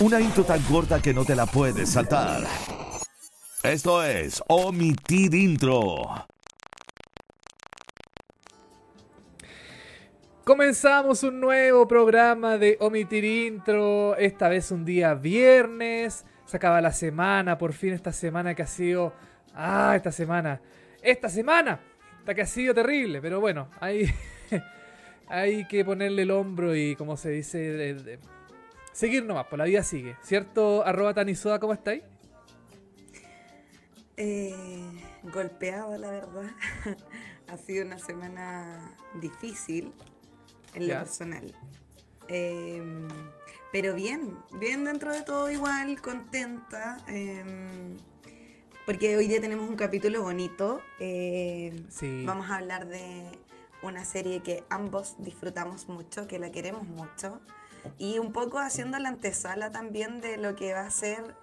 Una intro tan corta que no te la puedes saltar. Esto es Omitir Intro. Comenzamos un nuevo programa de Omitir Intro. Esta vez un día viernes. Se acaba la semana, por fin esta semana que ha sido. Ah, esta semana. Esta semana. Esta que ha sido terrible, pero bueno, hay, hay que ponerle el hombro y, como se dice, seguir nomás, por pues la vida sigue. ¿Cierto? Arroba Tanisoda, ¿cómo estáis? Eh, golpeado, la verdad. ha sido una semana difícil en lo personal. Em, pero bien, bien dentro de todo igual, contenta. Em, porque hoy día tenemos un capítulo bonito. Em, vamos a hablar de una serie que ambos disfrutamos mucho, que la queremos mucho. Y un poco haciendo la antesala también de lo que va a ser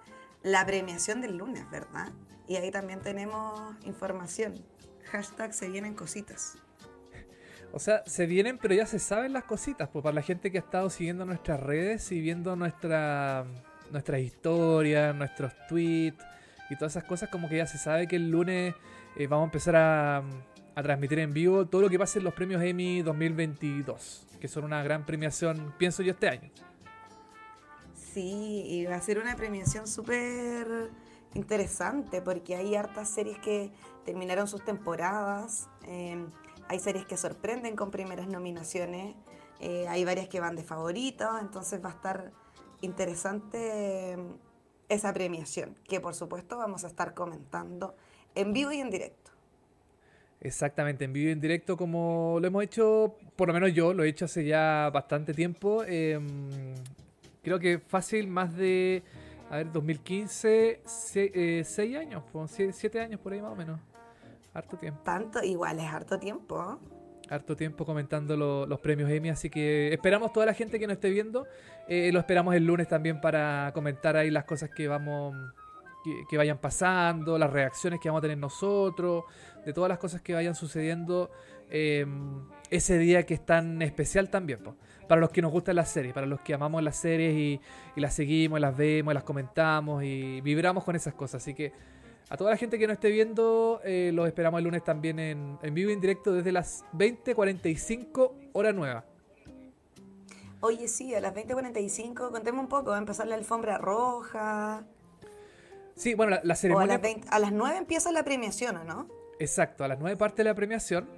la premiación del lunes, ¿verdad? Y ahí también tenemos información. Hashtag se vienen cositas. O sea, se vienen, pero ya se saben las cositas. Pues para la gente que ha estado siguiendo nuestras redes y viendo nuestra, nuestras historias, nuestros tweets y todas esas cosas, como que ya se sabe que el lunes eh, vamos a empezar a, a, transmitir en vivo todo lo que pase en los premios Emmy 2022, que son una gran premiación, pienso yo, este año. Sí, y va a ser una premiación súper interesante porque hay hartas series que terminaron sus temporadas. Eh, hay series que sorprenden con primeras nominaciones, eh, hay varias que van de favoritos, entonces va a estar interesante mm, esa premiación, que por supuesto vamos a estar comentando en vivo y en directo. Exactamente, en vivo y en directo como lo hemos hecho, por lo menos yo lo he hecho hace ya bastante tiempo. Em, creo que fácil, más de, a ver, 2015, 6 eh, años, 7 años por ahí más o menos. Harto tiempo. Tanto, igual es harto tiempo. Harto tiempo comentando los premios Emmy, así que esperamos toda la gente que nos esté viendo. Eh, lo esperamos el lunes también para comentar ahí las cosas que vamos que, vayan pasando, las reacciones que vamos a tener nosotros, de todas las cosas que vayan sucediendo em, ese día que es tan especial también. Para los que nos gustan las series, para los que amamos las series y, y las seguimos, las vemos, las comentamos y vibramos con esas cosas. Así que a toda la gente que nos esté viendo, eh, los esperamos el lunes también en, vivo y en directo desde las 20.45 hora nueva. Oye, sí, a las 20.45, contemos un poco, va a empezar la alfombra roja. Sí, bueno, la, ceremonia... a, las 9 empieza la premiación, ¿o no? Exacto, a las 9 parte la premiación.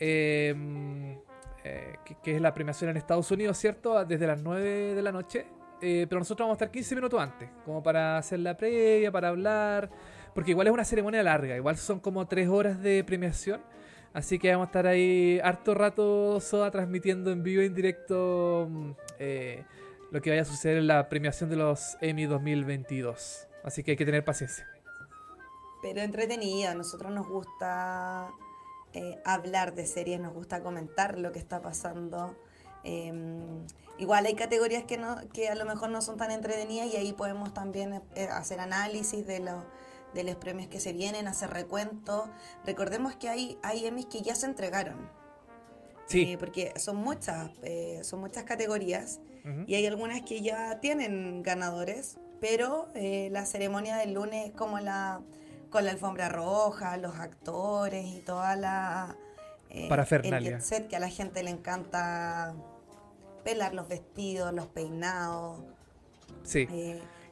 Em, eh, que, es la premiación en Estados Unidos, ¿cierto? Desde las 9 de la noche. Eh, pero nosotros vamos a estar 15 minutos antes, como para hacer la previa, para hablar porque igual es una ceremonia larga, igual son como tres horas de premiación. Así que vamos a estar ahí harto rato Soda transmitiendo en vivo en directo mm, eh, lo que vaya a suceder en la premiación de los Emmy 2022. Así que hay que tener paciencia. Pero entretenida, a nosotros nos gusta eh, hablar de series, nos gusta comentar lo que está pasando. Em, igual hay categorías que, no, que a lo mejor no son tan entretenidas y ahí podemos también eh, hacer análisis de los de los premios que se vienen, hacer recuento. Recordemos que hay, hay Emmys que ya se entregaron. Sí. Eh, porque son muchas, eh, son muchas categorías y hay algunas que ya tienen ganadores, pero eh, la ceremonia del lunes como la con la alfombra roja, los actores y toda la parafernalia. El set que a la gente le encanta pelar los vestidos, los peinados. Sí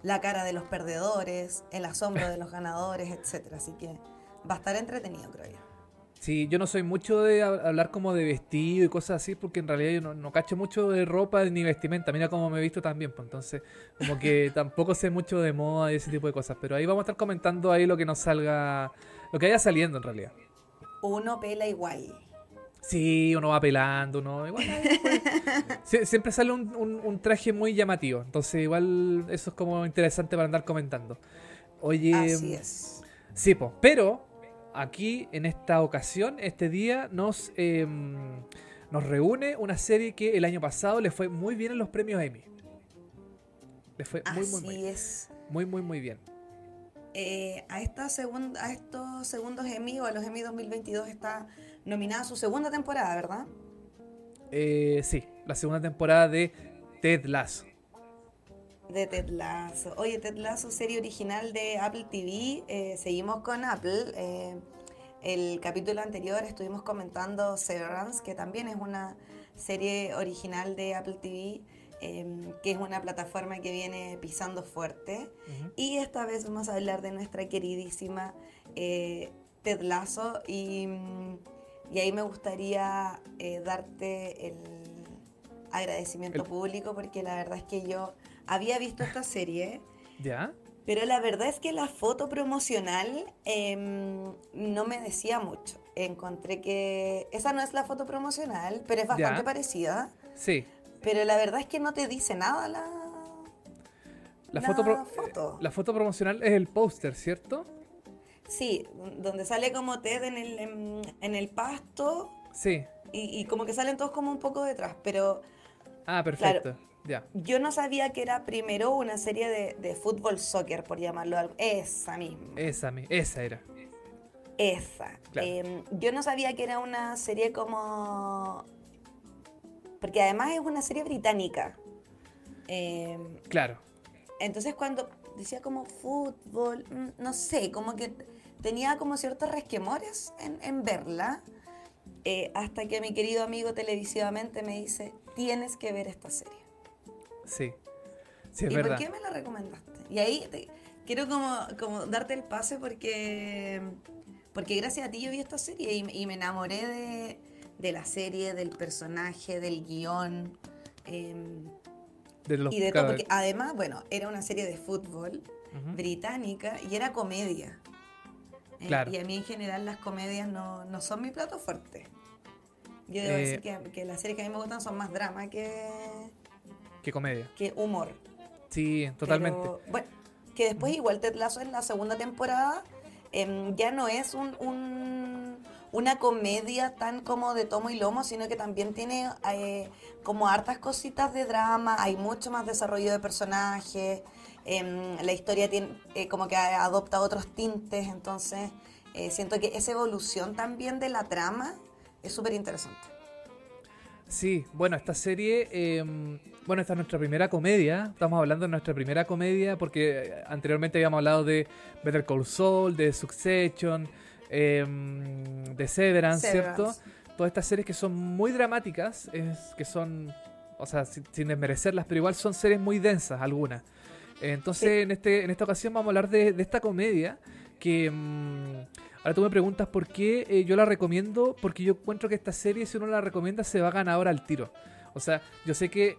la cara de los perdedores, el asombro de los ganadores, etcétera. Así que va a estar entretenido, creo yo. Sí, yo no soy mucho de hablar como de vestido y cosas así, porque en realidad yo no, cacho mucho de ropa ni vestimenta. Mira cómo me he visto también, pues entonces, como que tampoco sé mucho de moda y ese tipo de cosas. Pero ahí vamos a estar comentando ahí lo que nos salga, lo que vaya saliendo en realidad. Uno pela igual. Sí, uno va pelando, uno igual. siempre sale un, traje muy llamativo. Entonces, igual eso es como interesante para andar comentando. Oye. Así es. Sí, pero aquí en esta ocasión, este día, nos, em, nos reúne una serie que el año pasado le fue muy bien en los premios Emmy. Le fue muy, muy, muy bien. es. Muy, muy, muy bien. Eh, a, esta a estos segundos Emmy o a los Emmy 2022 está nominada su segunda temporada, ¿verdad? Eh, sí, la segunda temporada de Ted Lasso. De Ted Lasso. Oye, Ted Lasso, serie original de Apple TV. Eh, seguimos con Apple. Eh, el capítulo anterior estuvimos comentando Severance, que también es una serie original de Apple TV, em, que es una plataforma que viene pisando fuerte. Y esta vez vamos a hablar de nuestra queridísima eh, Ted Lasso. Y, y, ahí me gustaría eh, darte el agradecimiento público, porque la verdad es que yo había visto esta serie. ¿Ya? Pero la verdad es que la foto promocional em, no me decía mucho. Encontré que esa no es la foto promocional, pero es bastante parecida. Sí. Pero la verdad es que no te dice nada la, la, foto, La foto promocional es el póster, ¿cierto? Sí, donde sale como Ted en el, en, el pasto. Sí. Y, y, como que salen todos como un poco detrás, pero... Ah, perfecto. Yo no sabía que era primero una serie de, fútbol soccer, por llamarlo algo. Esa misma. Esa, esa era. Esa. Em, yo no sabía que era una serie como. Porque además es una serie británica. Em, claro. Entonces cuando decía como fútbol, mm, no sé, como que tenía como ciertos resquemores en, verla. Eh, hasta que mi querido amigo televisivamente me dice, tienes que ver esta serie. Sí. sí es ¿Y verdad. por qué me la recomendaste? Y ahí quiero como, como darte el pase porque, porque gracias a ti yo vi esta serie y, me enamoré de, de, la serie, del personaje, del guion. Em, y de todo, porque además, bueno, era una serie de fútbol británica y era comedia. Eh, claro. y a mí en general las comedias no, no son mi plato fuerte. Yo debo decir eh, que, que, las series que a mí me gustan son más drama que, que comedia. Que humor. Sí, totalmente. bueno, que después igual Ted Lasso en la segunda temporada em, ya no es un, una comedia tan como de tomo y lomo, sino que también tiene eh, como hartas cositas de drama, hay mucho más desarrollo de personajes, em, la historia tiene eh, como que adopta otros tintes, entonces eh, siento que esa evolución también de la trama es súper interesante. Sí, bueno, esta serie, em, bueno, esta es nuestra primera comedia, estamos hablando de nuestra primera comedia porque anteriormente habíamos hablado de Better Call Saul, de Succession, em, de Severance, ¿cierto? Todas estas series que son muy dramáticas, es, que son, o sea, sin, desmerecerlas, pero igual son series muy densas algunas. Entonces, en, este, en esta ocasión vamos a hablar de, esta comedia que... Em, Ahora tú me preguntas por qué eh, yo la recomiendo, porque yo encuentro que esta serie, si uno la recomienda, se va a ganar ahora al tiro. O sea, yo sé que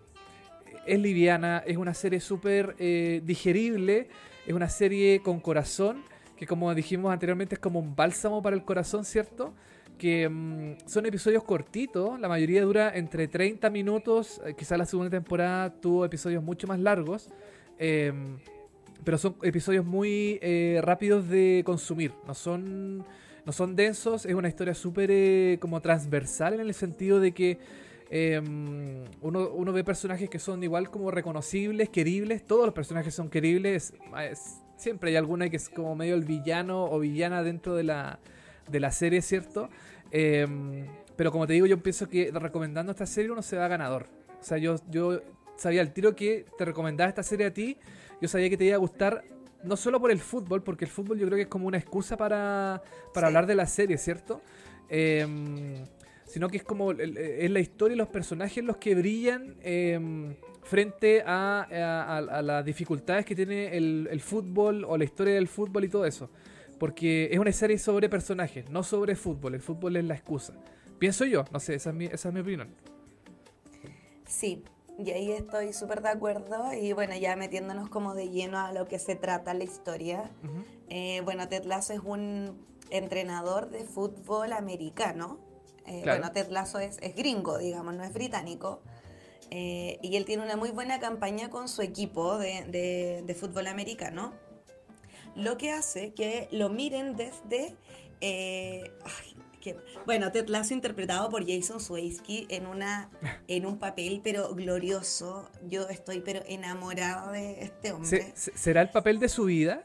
es liviana, es una serie súper eh, digerible, es una serie con corazón, que como dijimos anteriormente es como un bálsamo para el corazón, ¿cierto? Que mm, son episodios cortitos, la mayoría dura entre 30 minutos, eh, quizás la segunda temporada tuvo episodios mucho más largos. Em, pero son episodios muy eh, rápidos de consumir, no son, no son densos, es una historia súper eh, como transversal en el sentido de que em, uno, uno, ve personajes que son igual como reconocibles, queribles, todos los personajes son queribles, siempre hay alguna que es como medio el villano o villana dentro de la, de la serie, ¿cierto? Em, pero como te digo, yo pienso que recomendando esta serie uno se va ganador. O sea, yo, yo sabía al tiro que te recomendaba esta serie a ti yo sabía que te iba a gustar no solo por el fútbol, porque el fútbol yo creo que es como una excusa para, hablar de la serie, ¿cierto? Em, sino que es como es la historia y los personajes los que brillan em, frente a, las dificultades que tiene el, fútbol o la historia del fútbol y todo eso. Porque es una serie sobre personajes, no sobre fútbol. El fútbol es la excusa. Pienso yo, no sé, esa es mi, esa es mi opinión. Sí, y ahí estoy súper de acuerdo. Y bueno, ya metiéndonos como de lleno a lo que se trata la historia. Eh, bueno, Ted Lasso es un entrenador de fútbol americano. Eh, bueno, Ted Lasso es, gringo, digamos, no es británico. Eh, y él tiene una muy buena campaña con su equipo de, de fútbol americano. Lo que hace que lo miren desde... Ay, bueno, Ted Lasso interpretado por Jason Swayze en, una, en un papel pero glorioso. Yo estoy pero enamorada de este hombre. ¿Será el papel de su vida?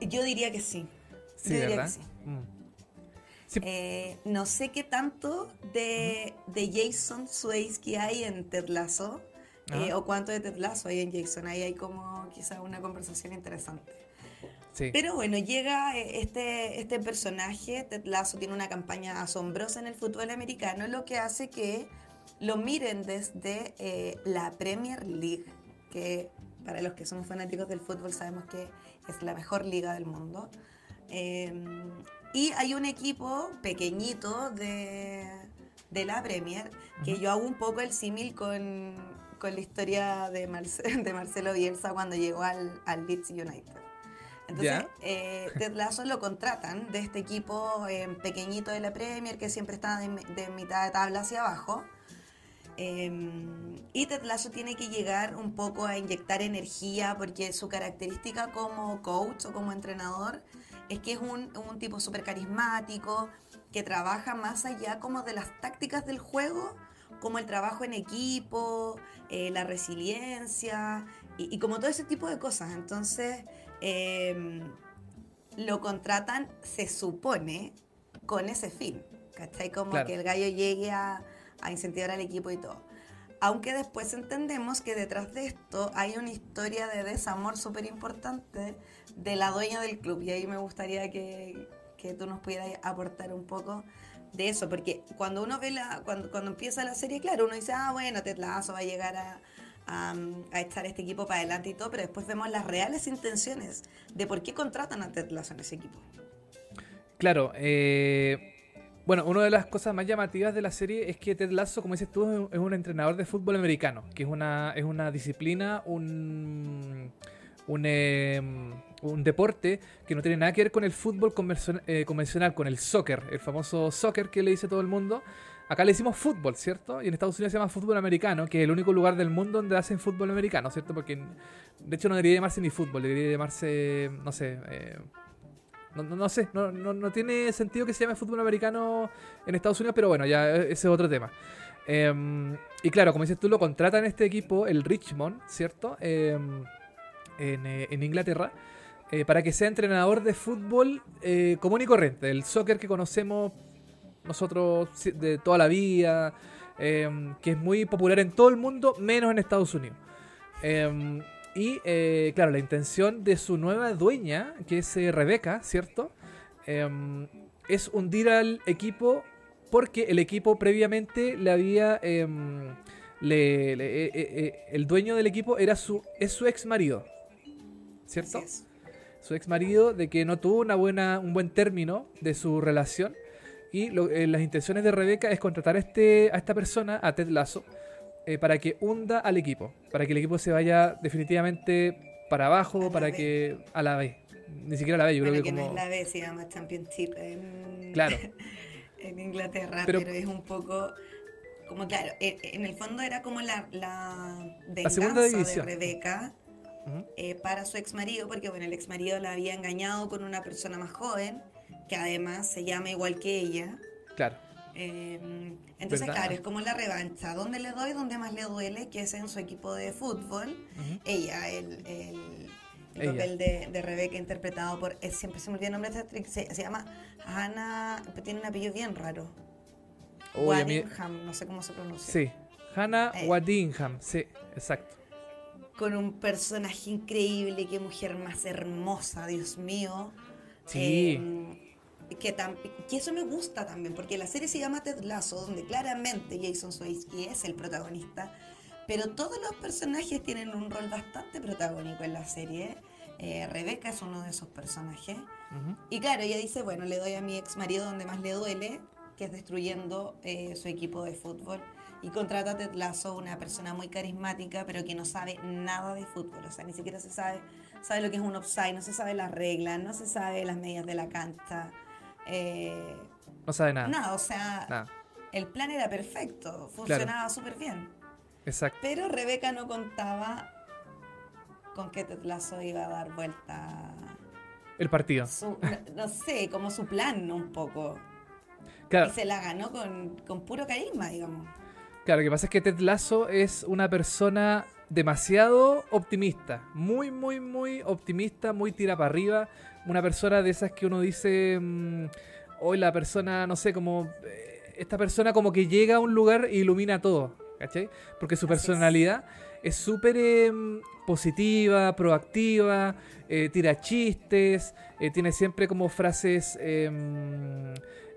Yo diría que sí. Sí, ¿verdad? Mm. Eh, no sé qué tanto de, de Jason Swayze hay en Ted Lasso. eh, o cuánto de Ted Lasso hay en Jason. Ahí hay como quizás una conversación interesante. Pero bueno, llega eh, este, este personaje, Ted Lasso tiene una campaña asombrosa en el fútbol americano, lo que hace que lo miren desde eh, la Premier League, que para los que somos fanáticos del fútbol sabemos que es la mejor liga del mundo. Em, y hay un equipo pequeñito de, de la Premier, que yo hago un poco el símil con, con, la historia de, de Marcelo Bielsa cuando llegó al, al Leeds United. Entonces, eh, Ted Lasso lo contratan de este equipo eh, pequeñito de la Premier que siempre está de, mitad de tabla hacia abajo. Em, y Ted Lasso tiene que llegar un poco a inyectar energía porque su característica como coach o como entrenador es que es un, un tipo súper carismático, que trabaja más allá como de las tácticas del juego, como el trabajo en equipo, eh, la resiliencia y, y, como todo ese tipo de cosas. Entonces, Em, lo contratan, se supone, con ese fin. ¿Cachai? Como que el gallo llegue a, incentivar al equipo y todo. Aunque después entendemos que detrás de esto hay una historia de desamor súper importante de la dueña del club. Y ahí me gustaría que, que, tú nos pudieras aportar un poco de eso. Porque cuando uno ve la, cuando, cuando empieza la serie, claro, uno dice, ah, bueno, Ted Lasso va a llegar a, a, echar este equipo para adelante y todo, pero después vemos las reales intenciones de por qué contratan a Ted Lasso en ese equipo. Claro, eh, bueno, una de las cosas más llamativas de la serie es que Ted Lasso, como dices tú, es un entrenador de fútbol americano, que es una, es una disciplina, un, un, em, un deporte que no tiene nada que ver con el fútbol eh, convencional, con el soccer, el famoso soccer que le dice todo el mundo, Acá le decimos fútbol, ¿cierto? Y en Estados Unidos se llama fútbol americano, que es el único lugar del mundo donde hacen fútbol americano, ¿cierto? Porque de hecho no debería llamarse ni fútbol, debería llamarse, no sé, eh, no, sé, no, tiene sentido que se llame fútbol americano en Estados Unidos, pero bueno, ya e, ese es otro tema. Em, y claro, como dices tú, lo contratan este equipo, el Richmond, ¿cierto? Em, eh, en, Inglaterra, eh, para que sea entrenador de fútbol común y corriente, el soccer que conocemos nosotros de toda la vida, em, que es muy popular en todo el mundo, menos en Estados Unidos. Em, y eh, claro, la intención de su nueva dueña, que es eh, Rebeca, ¿cierto? Em, es hundir al equipo porque el equipo previamente le había... Le, eh, el dueño del equipo era su, es su ex marido, ¿cierto? Su ex marido de que no tuvo una buena, un buen término de su relación y eh, las intenciones de Rebeca es contratar a, este, a esta persona, a Ted Lasso, eh, para que hunda al equipo, para que el equipo se vaya definitivamente para abajo, para que a la B. Ni siquiera a la B, yo creo que, que como... no es la B, se llama Championship en, claro. en Inglaterra, pero, es un poco como claro, e, en el fondo era como la, la venganza de Rebeca eh, para su ex marido, porque bueno, el ex marido la había engañado con una persona más joven que además se llama igual que ella. Claro. Em, entonces, claro, es como la revancha. ¿Dónde le doy? ¿Dónde más le duele? Que es en su equipo de fútbol. Ella, el, el, papel de, de, Rebeca interpretado por... siempre se me olvida el nombre de esta actriz. Se, llama Hannah... Tiene un apellido bien raro. Waddingham, no sé cómo se pronuncia. Sí, Hannah eh. Waddingham, sí, exacto. Con un personaje increíble, qué mujer más hermosa, Dios mío. Sí. Em, que, eso me gusta también, porque la serie se llama Ted Lasso, donde claramente Jason Swayze es el protagonista, pero todos los personajes tienen un rol bastante protagónico en la serie. Eh, Rebeca es uno de esos personajes. Y claro, ella dice, bueno, le doy a mi ex marido donde más le duele, que es destruyendo eh, su equipo de fútbol. Y contrata a Ted Lasso, una persona muy carismática, pero que no sabe nada de fútbol. O sea, ni siquiera se sabe, sabe lo que es un offside, no se sabe las reglas, no se sabe las medidas de la cancha. Eh, no sabe nada. Nada, o sea, el plan era perfecto, funcionaba súper bien. Exacto. Pero Rebeca no contaba con que Tetlazo iba a dar vuelta. El partido. no, sé, como su plan un poco. Claro. Y se la ganó con, puro carisma, digamos. Claro, lo que pasa es que Ted Lasso es una persona demasiado optimista. Muy, muy, muy optimista, muy tira para arriba una persona de esas que uno dice, mm, hoy la persona, no sé, como, eh, esta persona como que llega a un lugar e ilumina todo, ¿cachai? Porque su personalidad es súper em, positiva, proactiva, eh, tira chistes, eh, tiene siempre como frases em,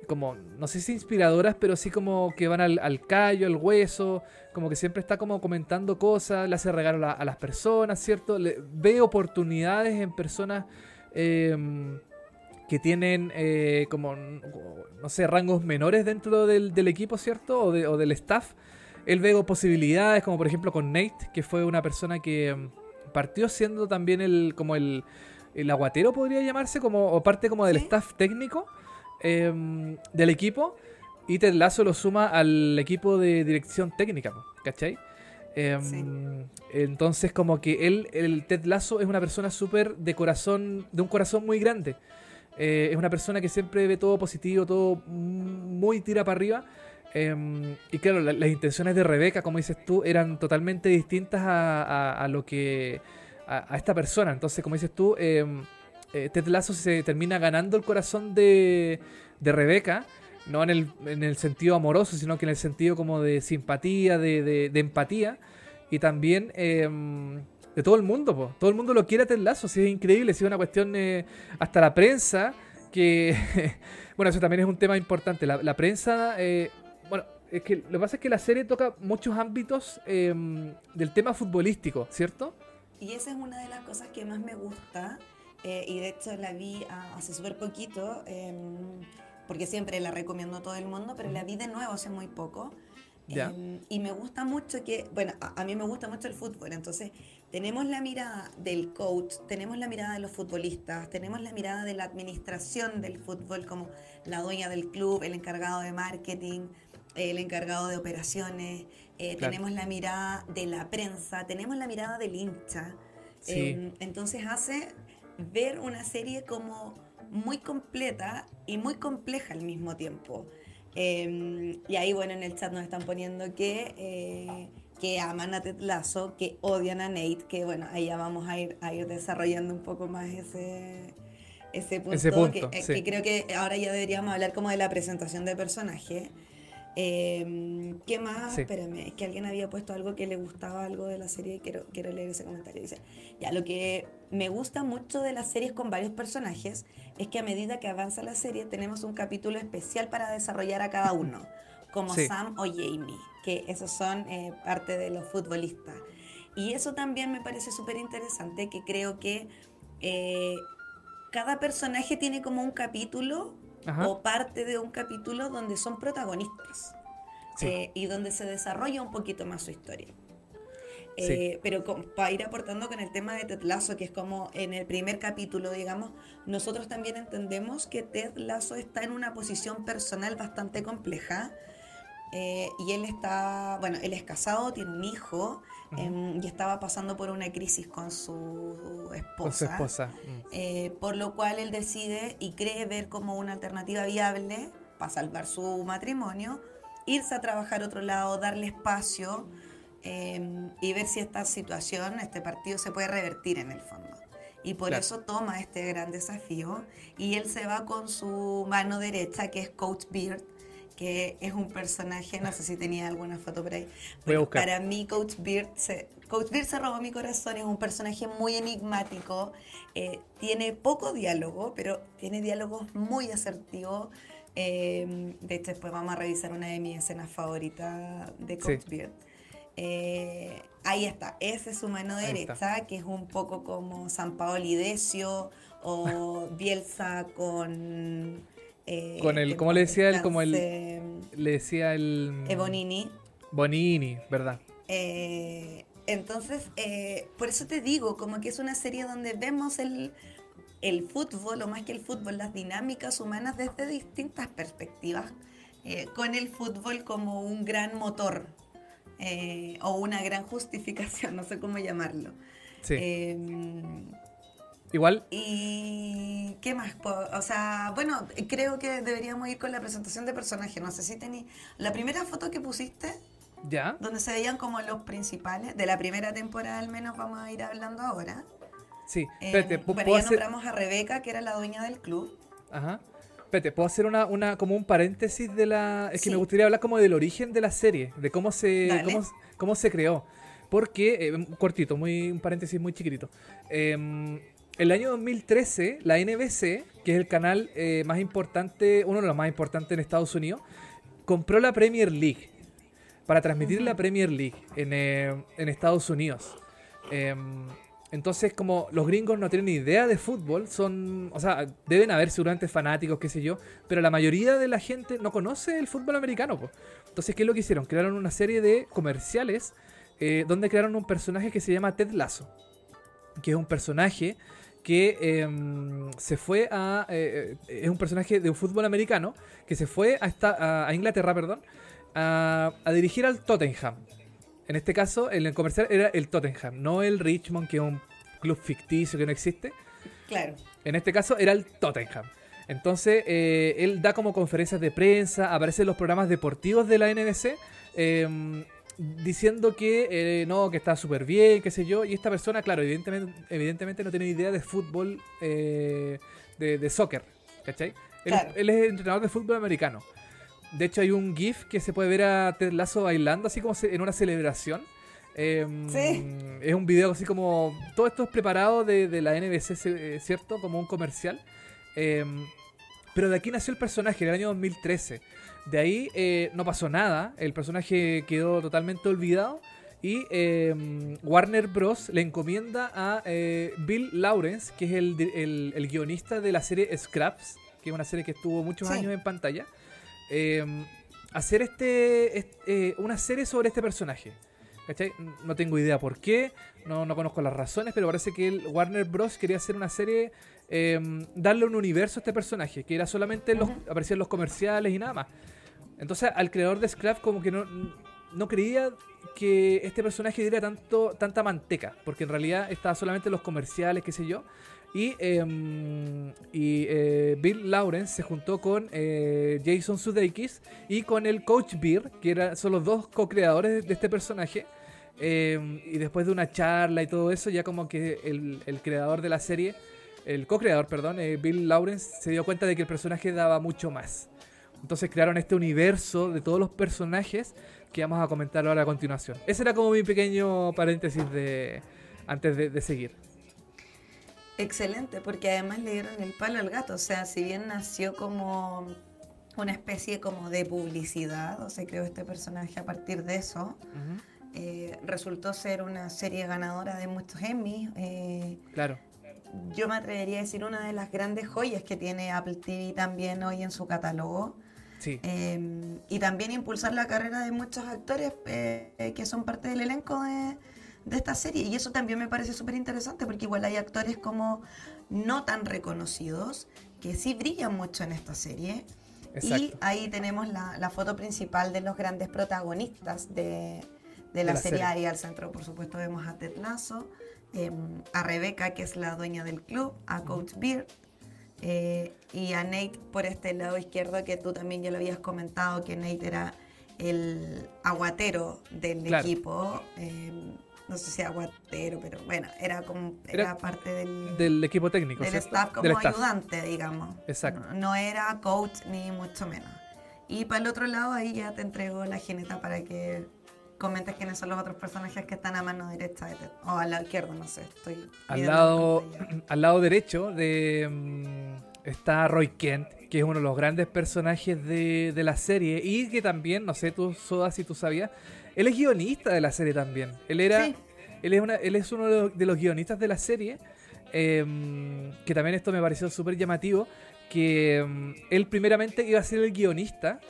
como, no sé si inspiradoras, pero sí como que van al, al, callo, al hueso, como que siempre está como comentando cosas, le hace regalo a, las personas, ¿cierto? Le, ve oportunidades en personas em, que tienen eh, como, no sé, rangos menores dentro del, del equipo, ¿cierto? O, de, o, del staff. Él ve posibilidades, como por ejemplo con Nate, que fue una persona que em, partió siendo también el, como el, el aguatero, podría llamarse, como, o parte como del staff técnico Em, del equipo y Ted Lasso lo suma al equipo de dirección técnica, ¿cachai? Em, entonces como que él, el Ted Lasso es una persona súper de corazón, de un corazón muy grande. Eh, es una persona que siempre ve todo positivo, todo muy tira para arriba. Em, y claro, las intenciones de Rebeca, como dices tú, eran totalmente distintas a, lo que... A, esta persona. Entonces, como dices tú, eh, Ted Lasso se termina ganando el corazón de, de Rebeca, no en el, en el, sentido amoroso, sino que en el sentido como de simpatía, de, de, empatía, y también em, de todo el mundo, todo el mundo lo quiere a Ted Lasso, es increíble, es una cuestión, eh, hasta la prensa, que, bueno, eso también es un tema importante, la, prensa, eh, bueno, es que lo que pasa es que la serie toca muchos ámbitos em, del tema futbolístico, ¿cierto? Y esa es una de las cosas que más me gusta eh, y de hecho la vi ah, hace súper poquito, em, porque siempre la recomiendo a todo el mundo, pero la vi de nuevo hace muy poco. Em, y me gusta mucho que, bueno, a, mí me gusta mucho el fútbol, entonces tenemos la mirada del coach, tenemos la mirada de los futbolistas, tenemos la mirada de la administración del fútbol como la dueña del club, el encargado de marketing, el encargado de operaciones, eh, tenemos la mirada de la prensa, tenemos la mirada del hincha. Em, entonces hace ver una serie como muy completa y muy compleja al mismo tiempo. Em, y ahí, bueno, en el chat nos están poniendo que, eh, que aman a Ted Lasso, que odian a Nate, que bueno, ahí ya vamos a ir, a ir desarrollando un poco más ese, ese punto, que, eh, que, creo que ahora ya deberíamos hablar como de la presentación de personaje. Em, ¿Qué más? Espérame, es que alguien había puesto algo que le gustaba algo de la serie y quiero, quiero leer ese comentario. Dice, ya, lo que me gusta mucho de las series con varios personajes es que a medida que avanza la serie tenemos un capítulo especial para desarrollar a cada uno, como Sam o Jamie, que esos son eh, parte de los futbolistas. Y eso también me parece súper interesante, que creo que eh, cada personaje tiene como un capítulo o parte de un capítulo donde son protagonistas eh, y donde se desarrolla un poquito más su historia. Eh, pero para ir aportando con el tema de Ted Lasso, que es como en el primer capítulo, digamos, nosotros también entendemos que Ted Lasso está en una posición personal bastante compleja. Eh, y él está, bueno, él es casado, tiene un hijo em, y estaba pasando por una crisis con su esposa. Con su esposa. Mm. por lo cual él decide y cree ver como una alternativa viable para salvar su matrimonio, irse a trabajar a otro lado, darle espacio Em, y ver si esta situación, este partido se puede revertir en el fondo. Y por eso toma este gran desafío y él se va con su mano derecha, que es Coach Beard, que es un personaje, no sé si tenía alguna foto por ahí. Pero para mí Coach Beard, se, Coach Beard se robó mi corazón, es un personaje muy enigmático, eh, tiene poco diálogo, pero tiene diálogos muy asertivos. Em, de hecho, después vamos a revisar una de mis escenas favoritas de Coach Beard. Eh, ahí está, ese es su mano derecha, que es un poco como San Paolo Decio o Bielsa con... Eh, con el, ¿cómo le decía él? Como el... Le decía el... Eh, Bonini. Bonini, ¿verdad? entonces, por eso te digo, como que es una serie donde vemos el, el fútbol, o más que el fútbol, las dinámicas humanas desde distintas perspectivas, con el fútbol como un gran motor eh, o una gran justificación, no sé cómo llamarlo. Sí. Em, Igual. ¿Y qué más? O sea, bueno, creo que deberíamos ir con la presentación de personajes. No sé si tení. La primera foto que pusiste. Ya. Donde se veían como los principales. De la primera temporada, al menos, vamos a ir hablando ahora. Sí. Eh, bueno, ya nombramos a Rebeca, que era la dueña del club. Ajá. Espérate, ¿puedo hacer una, una, como un paréntesis de la... Es que me gustaría hablar como del origen de la serie, de cómo se, cómo, cómo, se creó. Porque, eh, cortito, muy, un paréntesis muy chiquitito. Em, el año 2013, la NBC, que es el canal eh, más importante, uno de los más importantes en Estados Unidos, compró la Premier League para transmitir la Premier League en, eh, en Estados Unidos. Em, entonces, como los gringos no tienen idea de fútbol, son, o sea, deben haber seguramente fanáticos, qué sé yo, pero la mayoría de la gente no conoce el fútbol americano. Pues. Entonces, ¿qué es lo que hicieron? Crearon una serie de comerciales eh, donde crearon un personaje que se llama Ted Lasso, que es un personaje que em, se fue a... Eh, eh, es un personaje de un fútbol americano que se fue a, esta, a Inglaterra, perdón, a, a, dirigir al Tottenham. En este caso, el comercial era el Tottenham, no el Richmond, que es un club ficticio que no existe. Claro. En este caso era el Tottenham. Entonces, eh, él da como conferencias de prensa, aparece en los programas deportivos de la NBC. Eh, diciendo que eh, no, que está súper bien, qué sé yo. Y esta persona, claro, evidentemente, evidentemente no tiene idea de fútbol, eh, de, soccer, ¿cachai? Él, es entrenador de fútbol americano. De hecho, hay un GIF que se puede ver a Ted Lasso bailando, así como en una celebración. Em, es un video así como. Todo esto es preparado de, la NBC, eh, ¿cierto? Como un comercial. Em, pero de aquí nació el personaje, en el año 2013. De ahí eh, no pasó nada, el personaje quedó totalmente olvidado y em, Warner Bros. le encomienda a eh, Bill Lawrence, que es el, guionista de la serie Scraps, que es una serie que estuvo muchos años en pantalla, em, hacer este, eh, una serie sobre este personaje. ¿Cachai? No tengo idea por qué, no, no conozco las razones, pero parece que el Warner Bros. quería hacer una serie, em, darle un universo a este personaje, que era solamente los, aparecían los comerciales y nada más. Entonces al creador de Scrap como que no, no creía que este personaje diera tanto, tanta manteca, porque en realidad estaba solamente en los comerciales, qué sé yo. Y, em, eh, Bill Lawrence se juntó con eh, Jason Sudeikis y con el Coach Beer, que era, son los dos co-creadores de este personaje. Em, y después de una charla y todo eso, ya como que el, el creador de la serie, el co-creador, perdón, eh, Bill Lawrence, se dio cuenta de que el personaje daba mucho más. Entonces crearon este universo de todos los personajes que vamos a comentar ahora a continuación. Ese era como mi pequeño paréntesis de antes de, seguir. Excelente, porque además le dieron el palo al gato. O sea, si bien nació como una especie como de publicidad, o se creó este personaje a partir de eso, eh, resultó ser una serie ganadora de muchos Emmys. Eh, claro. Yo me atrevería a decir una de las grandes joyas que tiene Apple TV también hoy en su catálogo. Em, y también impulsar la carrera de muchos actores eh, que son parte del elenco de, esta serie. Y eso también me parece súper interesante porque igual hay actores como no tan reconocidos que sí brillan mucho en esta serie. Y ahí tenemos la, foto principal de los grandes protagonistas de, la, serie. Ahí al centro, por supuesto, vemos a Ted Lasso, em, a Rebeca, que es la dueña del club, a Coach Beard, eh, y a Nate por este lado izquierdo, que tú también ya lo habías comentado, que Nate era el aguatero del equipo. Eh, no sé si aguatero, pero bueno, era como era, parte del, del equipo técnico. Del staff como ayudante, digamos. Exacto. No, no, era coach ni mucho menos. Y para el otro lado, ahí ya te entrego la geneta para que comentes quiénes son los otros personajes que están a mano derecha de o a la izquierda, no sé, estoy al lado al lado derecho de mm, está Roy Kent, que es uno de los grandes personajes de, de, la serie y que también, no sé, tú Soda si tú sabías, él es guionista de la serie también. Él era él es una, él es uno de los, guionistas de la serie. Em, que también esto me pareció súper llamativo, que em, él primeramente iba a ser el guionista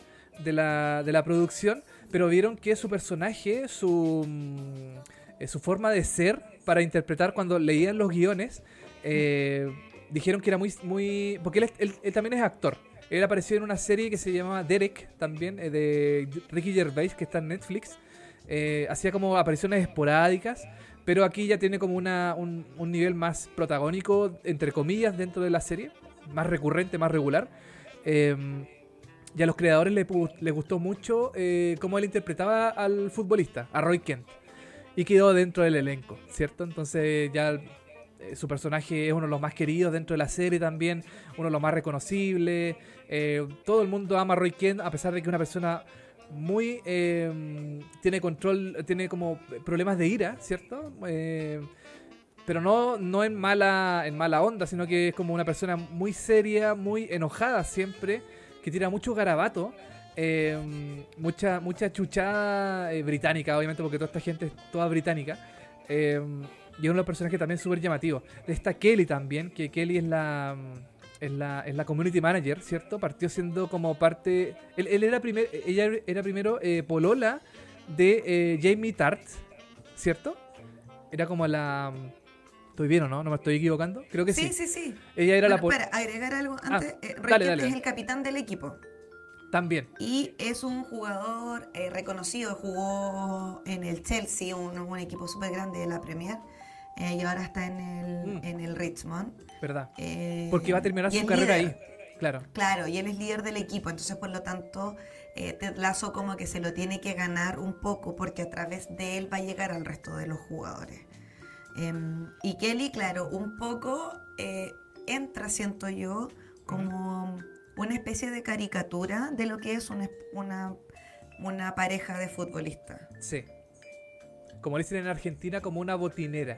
de la, de la producción, pero vieron que su personaje, su, mm, eh, su forma de ser para interpretar cuando leían los guiones, eh, dijeron que era muy... muy porque él, él, también es actor. Él apareció en una serie que se llamaba Derek, también, eh, de Ricky Gervais, que está en Netflix. Hacía como apariciones esporádicas, pero aquí ya tiene como una, un, nivel más protagónico, entre comillas, dentro de la serie, más recurrente, más regular. Em, y a los creadores les, gustó mucho eh, cómo él interpretaba al futbolista, a Roy Kent. Y quedó dentro del elenco, ¿cierto? Entonces ya eh, su personaje es uno de los más queridos dentro de la serie también, uno de los más reconocibles. Eh, todo el mundo ama a Roy Kent, a pesar de que es una persona muy eh, tiene control, tiene como problemas de ira, ¿cierto? Eh, pero no, no en mala, en mala onda, sino que es como una persona muy seria, muy enojada siempre, que tira mucho garabato. Eh, mucha, mucha chuchada británica, obviamente, porque toda esta gente es toda británica. y uno de los personajes también súper llamativo. Está Kelly también, que Kelly es la es la, la community manager, ¿cierto? Partió siendo como parte. Él, era primer, ella era primero eh, Polola de eh, Jamie Tart, ¿cierto? Era como la. ¿Estoy bien o no? ¿No me estoy equivocando? Creo que sí. Sí, sí, sí. Ella era la. Espera, agregar algo ah, antes. Ah, es el capitán del equipo. También. Y es un jugador reconocido, jugó en el Chelsea, un, un equipo súper grande de la Premier. Y ahora está en el, mm. en el Richmond. ¿Verdad? Eh, Porque va a terminar su carrera ahí. Claro. Claro, y él es líder del equipo, entonces por lo tanto eh, Ted Lazo como que se lo tiene que ganar un poco porque a través de él va a llegar al resto de los jugadores. Em, y Kelly, claro, un poco eh, entra, siento yo, como una especie de caricatura de lo que es una, una, una pareja de futbolistas. Sí. Como dicen en Argentina, como una botinera.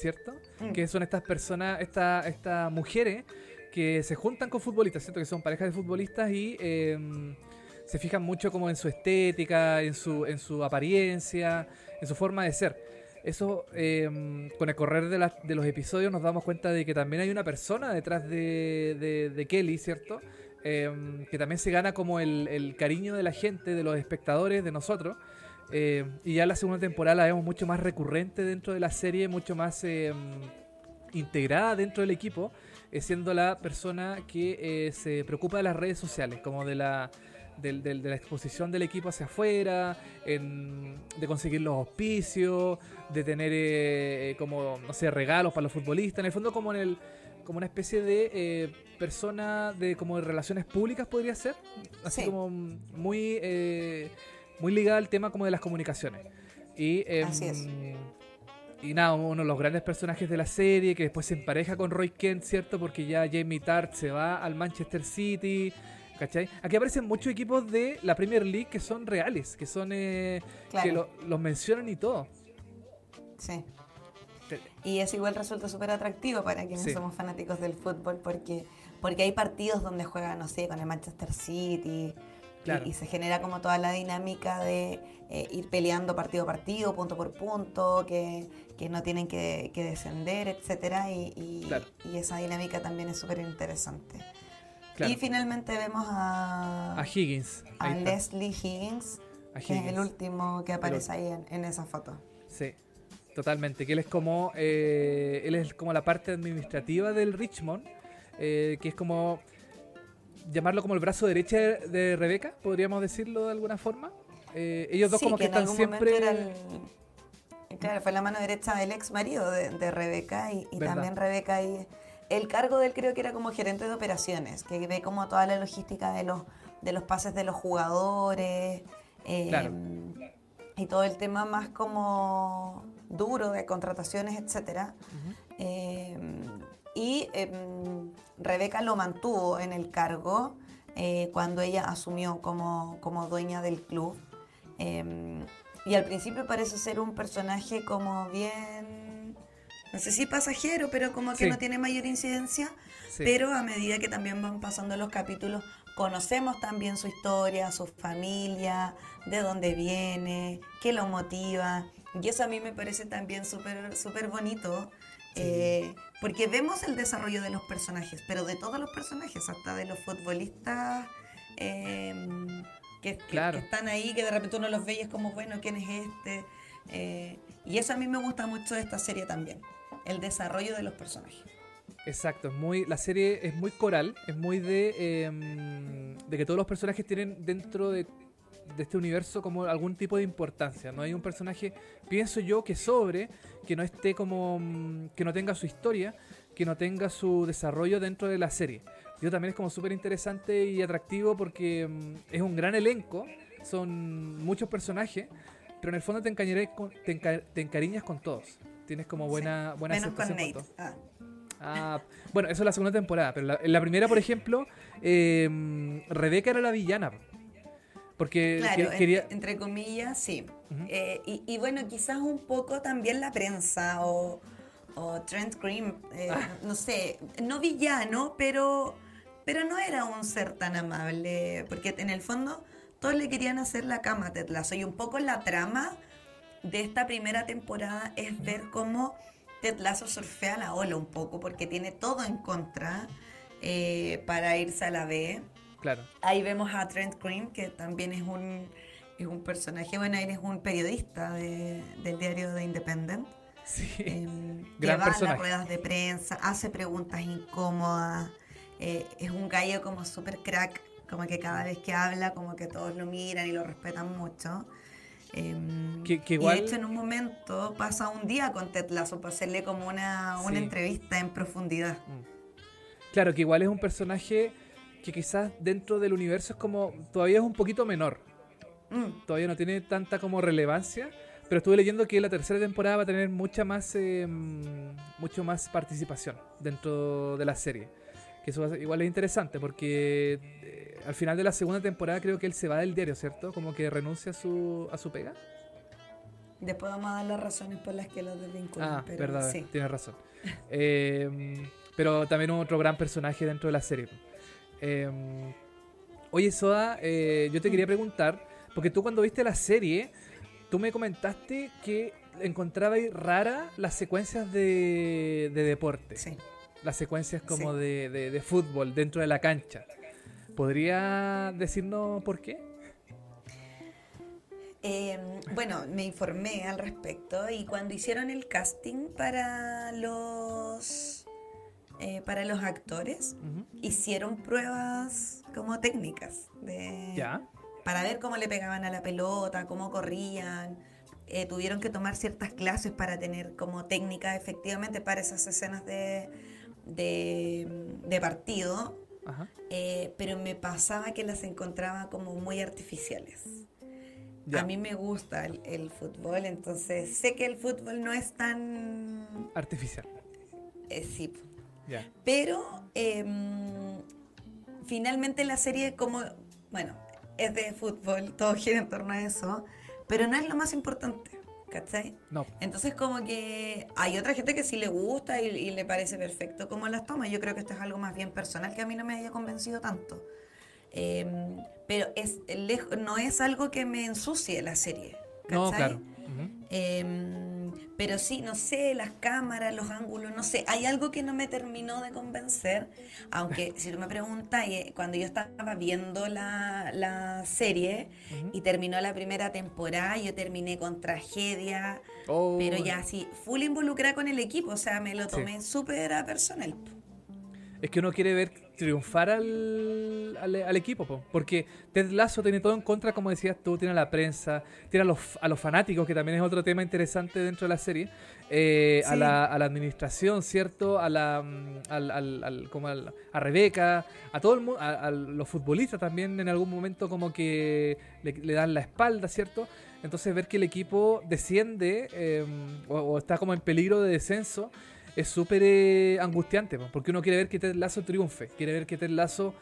¿Cierto? Mm. Que son estas personas, estas esta mujeres que se juntan con futbolistas, ¿cierto? Que son parejas de futbolistas y em, se fijan mucho como en su estética, en su, en su apariencia, en su forma de ser. Eso, em, con el correr de, de, los episodios nos damos cuenta de que también hay una persona detrás de, de, Kelly, ¿cierto? Em, que también se gana como el, el, cariño de la gente, de los espectadores, de nosotros. Eh, y ya la segunda temporada la vemos mucho más recurrente dentro de la serie, mucho más eh, integrada dentro del equipo, eh, siendo la persona que se preocupa de las redes sociales, como de la, de, la exposición del equipo hacia afuera, de conseguir los auspicios, de tener como, no sé, regalos para los futbolistas, en el fondo como en el como una especie de persona de como de relaciones públicas podría ser, así como muy muy ligada al tema como de las comunicaciones. Y, em, Así es. Y nada, uno de los grandes personajes de la serie que después se empareja con Roy Kent, ¿cierto? Porque ya Jamie Tart se va al Manchester City. ¿Cachai? Aquí aparecen muchos equipos de la Premier League que son reales, que son eh, que los mencionan y todo. Sí. Y eso igual resulta súper atractivo para quienes somos fanáticos del fútbol porque, porque hay partidos donde juegan, no sé, con el Manchester City, y, se genera como toda la dinámica de eh, ir peleando partido a partido, punto por punto, que, no tienen que, descender, etcétera, y, esa dinámica también es súper interesante. Y finalmente vemos a, a Higgins. A Leslie Higgins, que es el último que aparece ahí en, esa foto. Sí, totalmente. Que él es como, eh, él es como la parte administrativa del Richmond, eh, que es como llamarlo como el brazo derecho de Rebeca, podríamos decirlo de alguna forma. Eh, ellos dos como que, están siempre... claro, fue la mano derecha del ex marido de, Rebeca y, también Rebeca y el cargo de él creo que era como gerente de operaciones, que ve como toda la logística de los, de los pases de los jugadores eh, y todo el tema más como duro de contrataciones, etcétera. Y em, Rebeca lo mantuvo en el cargo eh, cuando ella asumió como, como dueña del club. Em, y al principio parece ser un personaje como bien, no sé si pasajero, pero como que no tiene mayor incidencia. Pero a medida que también van pasando los capítulos, conocemos también su historia, su familia, de dónde viene, qué lo motiva. Y eso a mí me parece también súper súper bonito eh, porque vemos el desarrollo de los personajes, pero de todos los personajes, hasta de los futbolistas em, que, están ahí, que de repente uno los ve y es como, bueno, ¿quién es este? Eh, y eso a mí me gusta mucho de esta serie también, el desarrollo de los personajes. Exacto, es muy, la serie es muy coral, es muy de, em, de que todos los personajes tienen dentro de de este universo como algún tipo de importancia. No hay un personaje, pienso yo, que sobre, que no esté como. Mm, que no tenga su historia, que no tenga su desarrollo dentro de la serie. Yo también es como súper interesante y atractivo porque mm, es un gran elenco, son muchos personajes, pero en el fondo te, con, te, encariñas con todos. Tienes como buena, buena Menos con Nate. Ah. ah. bueno, eso es la segunda temporada, pero en la primera, por ejemplo, eh, Rebeca era la villana. Porque claro, quería... entre comillas, sí. Eh, y, bueno, quizás un poco también la prensa o, Trent Cream, eh, ah. no sé, no villano, pero, pero no era un ser tan amable, porque en el fondo todos le querían hacer la cama a Ted Lasso y un poco la trama de esta primera temporada es ver cómo Ted Lasso surfea la ola un poco, porque tiene todo en contra eh, para irse a la B. Claro. Ahí vemos a Trent Cream, que también es un, es un personaje, bueno, él es un periodista del diario The Independent. Sí. Em, Gran que va a las ruedas de prensa, hace preguntas incómodas, eh, es un gallo como súper crack, como que cada vez que habla, como que todos lo miran y lo respetan mucho. Em, que, Y de hecho, en un momento pasa un día con Ted Lasso para hacerle como una, una entrevista en profundidad. Mm. Claro, que igual es un personaje que quizás dentro del universo es como. todavía es un poquito menor. Mm. Todavía no tiene tanta como relevancia. Pero estuve leyendo que la tercera temporada va a tener mucha más. Em, mucho más participación dentro de la serie. Que eso igual es interesante porque eh, al final de la segunda temporada creo que él se va del diario, ¿cierto? Como que renuncia a su, a su pega. Después vamos a dar las razones por las que lo desvinculan. Ah, verdad, sí. tienes razón. Em, pero también otro gran personaje dentro de la serie. Em, oye, Soda, eh, yo te quería preguntar, porque tú cuando viste la serie, tú me comentaste que encontrabas rara las secuencias de, de deporte. Sí las secuencias como de, fútbol dentro de la cancha. ¿Podría decirnos por qué? Em, bueno, me informé al respecto y cuando hicieron el casting para los eh, para los actores hicieron pruebas como técnicas de ¿Ya? para ver cómo le pegaban a la pelota, cómo corrían. Eh, tuvieron que tomar ciertas clases para tener como técnica efectivamente para esas escenas de, de, partido, eh, pero me pasaba que las encontraba como muy artificiales. A mí me gusta el, fútbol, entonces sé que el fútbol no es tan... Artificial. Eh, sí. Pero em, finalmente la serie como, bueno, es de fútbol, todo gira en torno a eso, pero no es lo más importante. ¿cachai? No. Entonces como que hay otra gente que sí le gusta y, le parece perfecto como las toma. Yo creo que esto es algo más bien personal que a mí no me haya convencido tanto. Em, pero es no es algo que me ensucie la serie. ¿cachai? No, claro. Pero sí, no sé, las cámaras, los ángulos, no sé, hay algo que no me terminó de convencer, aunque si tú me preguntas, eh, cuando yo estaba viendo la, serie y terminó la primera temporada, yo terminé con tragedia, oh. pero ya así, full involucrada con el equipo, o sea, me lo tomé súper a personal. Es que uno quiere ver triunfar al, al, equipo, porque Ted Lasso tiene todo en contra, como decías tú, tiene a la prensa, tiene a los, a los fanáticos, que también es otro tema interesante dentro de la serie, eh, a, la, a, la, administración, ¿cierto? A la mm, al, al, como a Rebeca, a todo el mundo, a, los futbolistas también en algún momento como que le, dan la espalda, ¿cierto? Entonces ver que el equipo desciende em, o está como en peligro de descenso es súper eh, angustiante, porque uno quiere ver que Ted Lazo triunfe, quiere ver que Ted Lazo,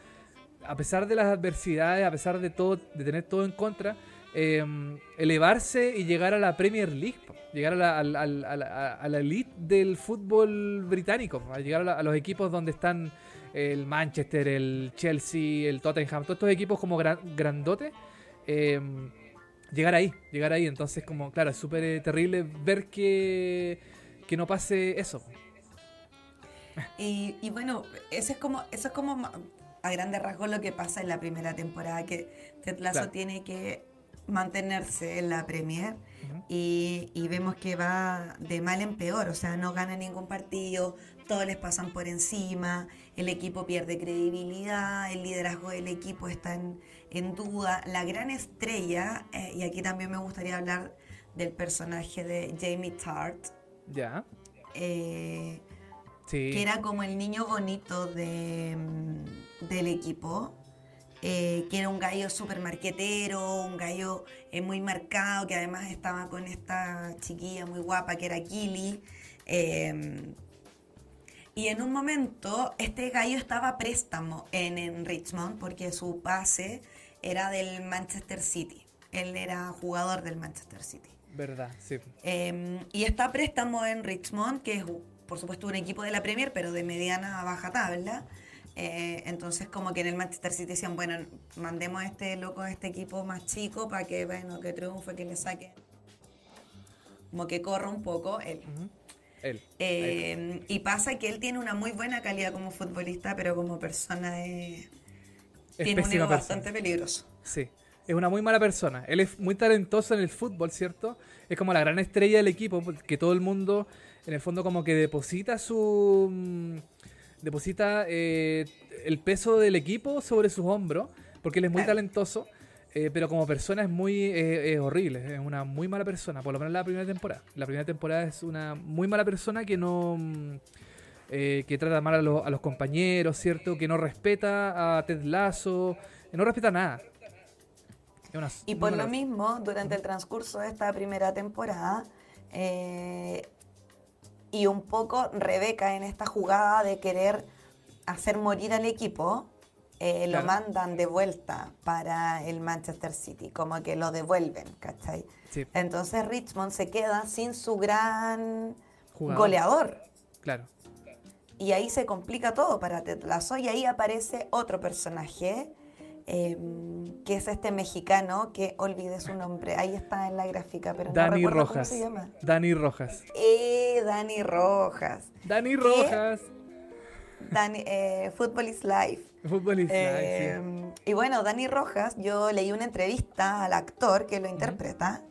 a pesar de las adversidades, a pesar de todo, de tener todo en contra, em, elevarse y llegar a la Premier League, llegar a la, a, la, elite del fútbol británico, a llegar a, los equipos donde están el Manchester, el Chelsea, el Tottenham, todos estos equipos como grandotes. Em, llegar ahí, llegar ahí. Entonces, como, claro, es súper eh, terrible ver que, que no pase eso. Y, bueno, eso es como, eso es como a grandes rasgos lo que pasa en la primera temporada, que Ted Lasso tiene que mantenerse en la Premier y, vemos que va de mal en peor, o sea, no gana ningún partido, todos les pasan por encima, el equipo pierde credibilidad, el liderazgo del equipo está en, duda. La gran estrella, eh, y aquí también me gustaría hablar del personaje de Jamie Tart. Ya. Eh, que era como el niño bonito de, mm, del equipo. Eh, que era un gallo súper marquetero, un gallo eh, muy marcado, que además estaba con esta chiquilla muy guapa que era Kili. Em, y en un momento este gallo estaba préstamo en, en Richmond porque su pase era del Manchester City. Él era jugador del Manchester City. Verdad, sí. Em, y está préstamo en Richmond, que es por supuesto un equipo de la Premier, pero de mediana a baja tabla. Eh, entonces como que en el Manchester City decían, bueno, mandemos a este loco a este equipo más chico para que, bueno, que triunfe, que le saque. Como que corra un poco él. Él. Eh, y pasa que él tiene una muy buena calidad como futbolista, pero como persona es, tiene un ego bastante peligroso. Sí, es una muy mala persona. Él es muy talentoso en el fútbol, ¿cierto? Es como la gran estrella del equipo, que todo el mundo, en el fondo, como que deposita su. Mm, deposita eh, el peso del equipo sobre sus hombros, porque él es muy talentoso. Eh, pero como persona es muy eh, horrible, es una muy mala persona, por lo menos la primera temporada. La primera temporada es una muy mala persona que no mm, que trata mal a, a, los compañeros, ¿cierto? Que no respeta a Ted Lasso, no respeta nada. Y por lo mismo, durante el transcurso de esta primera temporada, y un poco Rebeca en esta jugada de querer hacer morir al equipo, eh, lo mandan de vuelta para el Manchester City, como que lo devuelven, ¿cachai? Entonces Richmond se queda sin su gran goleador. Claro. Y ahí se complica todo para Ted y ahí aparece otro personaje Em, que es este mexicano que olvidé su nombre. Ahí está en la gráfica, pero Dani no Rojas. cómo se llama. Dani Rojas. Eh, Dani Rojas. Dani Rojas. Dani, eh, Football is Life. Football is Life. Em, y bueno, Dani Rojas, yo leí una entrevista al actor que lo interpreta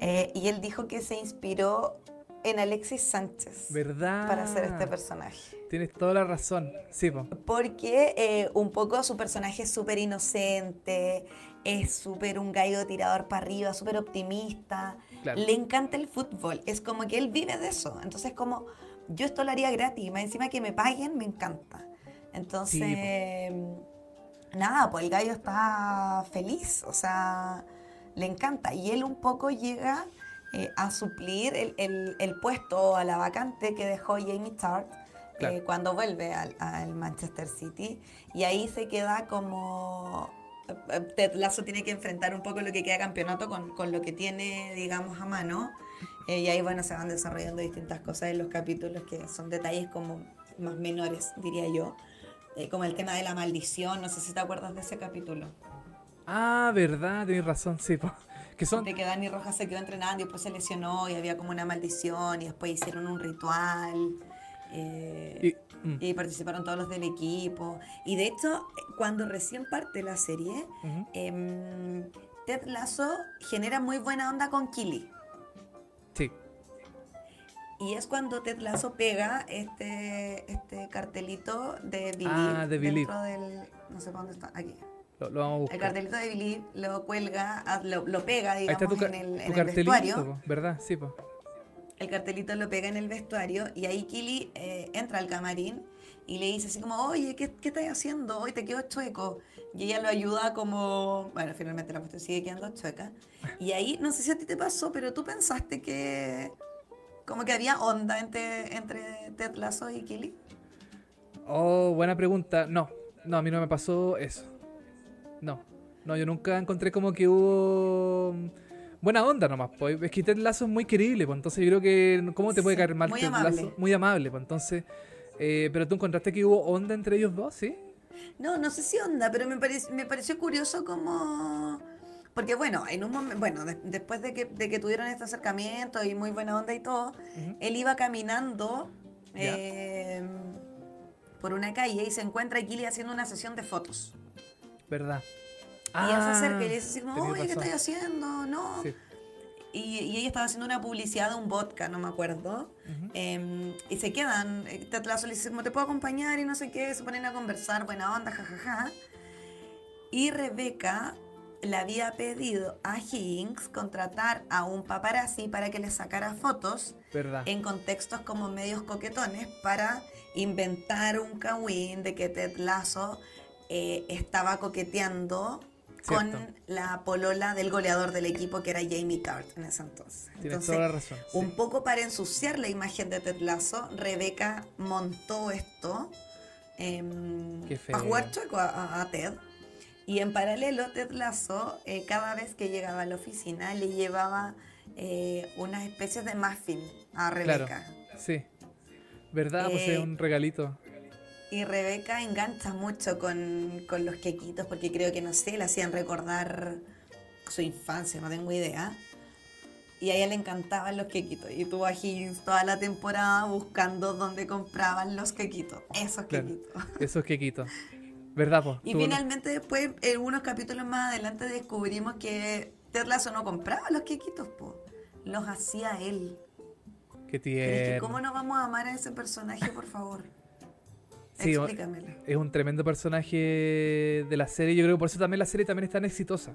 eh, y él dijo que se inspiró en Alexis Sánchez. ¿Verdad? Para hacer este personaje. Tienes toda la razón, sí. Porque eh, un poco su personaje es súper inocente, es súper un gallo tirador para arriba, súper optimista. Le encanta el fútbol, es como que él vive de eso. Entonces, como yo esto lo haría gratis, más encima que me paguen, me encanta. Entonces, nada, pues el gallo está feliz, o sea, le encanta. Y él un poco llega eh, a suplir el, el, el, puesto a la vacante que dejó Jamie Tart eh, cuando vuelve al, Manchester City. Y ahí se queda como... Eh, Ted Lasso tiene que enfrentar un poco lo que queda campeonato con, con lo que tiene, digamos, a mano. Eh, y ahí, bueno, se van desarrollando distintas cosas en los capítulos que son detalles como más menores, diría yo. como el tema de la maldición, no sé si te acuerdas de ese capítulo. Ah, verdad, tienes razón, sí. Que son... De que Dani Rojas se quedó entrenando y después se lesionó y había como una maldición y después hicieron un ritual. Eh, mm. y, participaron todos los del equipo. Y de hecho, cuando recién parte la serie, em, Ted Lasso genera muy buena onda con Killy. Sí. Y es cuando Ted Lasso pega este, este cartelito de Billy ah, de dentro del... No sé dónde está, aquí. Lo, vamos a buscar. El cartelito de Billy lo cuelga, ah, lo, pega, digamos, en el, en el vestuario. ¿Verdad? Sí, pues el cartelito lo pega en el vestuario y ahí Kili eh, entra al camarín y le dice así como, oye, ¿qué, qué estás haciendo? Hoy te quedo chueco. Y ella lo ayuda como, bueno, finalmente la cuestión sigue quedando chueca. Y ahí, no sé si a ti te pasó, pero tú pensaste que como que había onda entre, entre Ted Lasso y Kili. Oh, buena pregunta. No, no, a mí no me pasó eso. No, no, yo nunca encontré como que hubo buena onda nomás, pues. Es que Ted Lazo es muy querible, pues. Entonces yo creo que. ¿Cómo te puede caer mal muy Ted amable. Muy amable, pues. Entonces. Eh, pero tú encontraste que hubo onda entre ellos dos, ¿sí? No, no sé si onda, pero me, me pareció curioso como. Porque bueno, en un momento, bueno, después de que, de que, tuvieron este acercamiento y muy buena onda y todo, él iba caminando eh, por una calle y se encuentra a Kili haciendo una sesión de fotos. ¿Verdad? y él se acerca y le dice así oye, ¿qué estás haciendo? No. Y, ella estaba haciendo una publicidad de un vodka, no me acuerdo. Em, y se quedan, eh, te le dice, como te puedo acompañar y no sé qué, se ponen a conversar, buena onda, jajaja. Y Rebeca le había pedido a Hinks contratar a un paparazzi para que le sacara fotos en contextos como medios coquetones para inventar un kawin de que Ted Lasso eh, estaba coqueteando con la polola del goleador del equipo que era Jamie Tart en ese entonces. Tienes toda la razón. Un poco para ensuciar la imagen de Ted Lasso, Rebeca montó esto eh, a jugar chueco a, Ted. Y en paralelo, Ted Lasso, eh, cada vez que llegaba a la oficina, le llevaba eh, unas especies de muffin a Rebeca. Claro, sí. ¿Verdad? pues es Eh, un regalito. Y Rebeca engancha mucho con, con los quequitos porque creo que, no sé, le hacían recordar su infancia, no tengo idea. Y a ella le encantaban los quequitos. Y tuvo a Higgins toda la temporada buscando dónde compraban los quequitos. Esos Claro. quequitos. Esos quequitos. ¿Verdad, pues? Y finalmente después, en unos capítulos más adelante, descubrimos que Ted Lasso no compraba los quequitos, po. Los hacía él. Qué Pero es que, tierno. ¿cómo no vamos a amar a ese personaje, por favor? Sí, es un tremendo personaje de la serie. Yo creo que por eso también la serie también es tan exitosa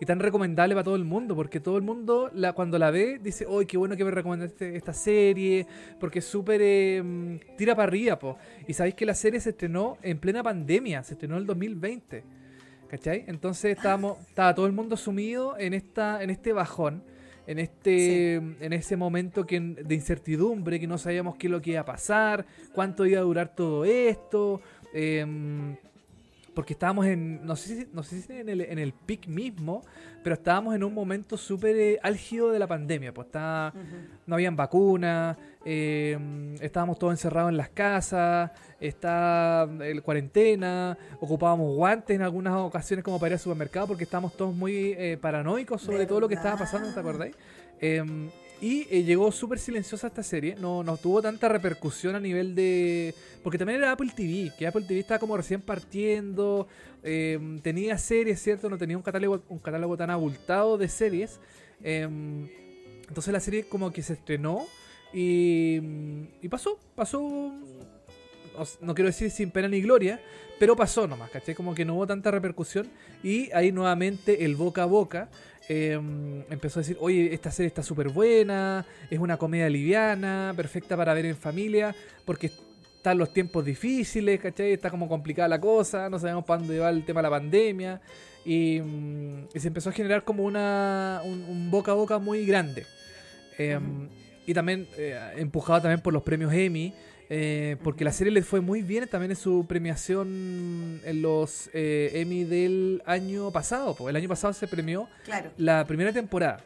y tan recomendable para todo el mundo, porque todo el mundo la, cuando la ve dice, ¡ay, qué bueno que me recomendaste esta serie! Porque es súper eh, tira para arriba, po. Y sabéis que la serie se estrenó en plena pandemia, se estrenó en el 2020. ¿Cachai? Entonces estábamos, estaba todo el mundo sumido en esta, en este bajón, en este, en ese momento que, de incertidumbre, que no sabíamos qué es lo que iba a pasar, cuánto iba a durar todo esto. em, porque estábamos en, no sé si, no sé si en el, en el pic mismo, pero estábamos en un momento súper eh, álgido de la pandemia. Pues estaba, no habían vacunas, eh, estábamos todos encerrados en las casas, está el cuarentena, ocupábamos guantes en algunas ocasiones como para ir al supermercado porque estábamos todos muy eh, paranoicos sobre todo lo que estaba pasando, ¿te acordáis? Eh, y eh, llegó súper silenciosa esta serie, no, no tuvo tanta repercusión a nivel de... Porque también era Apple TV, que Apple TV estaba como recién partiendo, eh, tenía series, ¿cierto? No tenía un catálogo, un catálogo tan abultado de series. eh, entonces la serie como que se estrenó y, y pasó, pasó, no quiero decir sin pena ni gloria, pero pasó nomás, ¿cachai? Como que no hubo tanta repercusión y ahí nuevamente el boca a boca eh, empezó a decir, oye, esta serie está súper buena, es una comedia liviana, perfecta para ver en familia, porque están los tiempos difíciles, ¿cachai? Está como complicada la cosa, no sabemos para dónde va el tema de la pandemia. Y, mm, y se empezó a generar como una, un, un boca a boca muy grande. Eh, Ujú. Y también eh, empujado también por los premios Emmy, eh, porque la serie le fue muy bien también en su premiación en los eh, Emmy del año pasado. El año pasado se premió Claro. la primera temporada,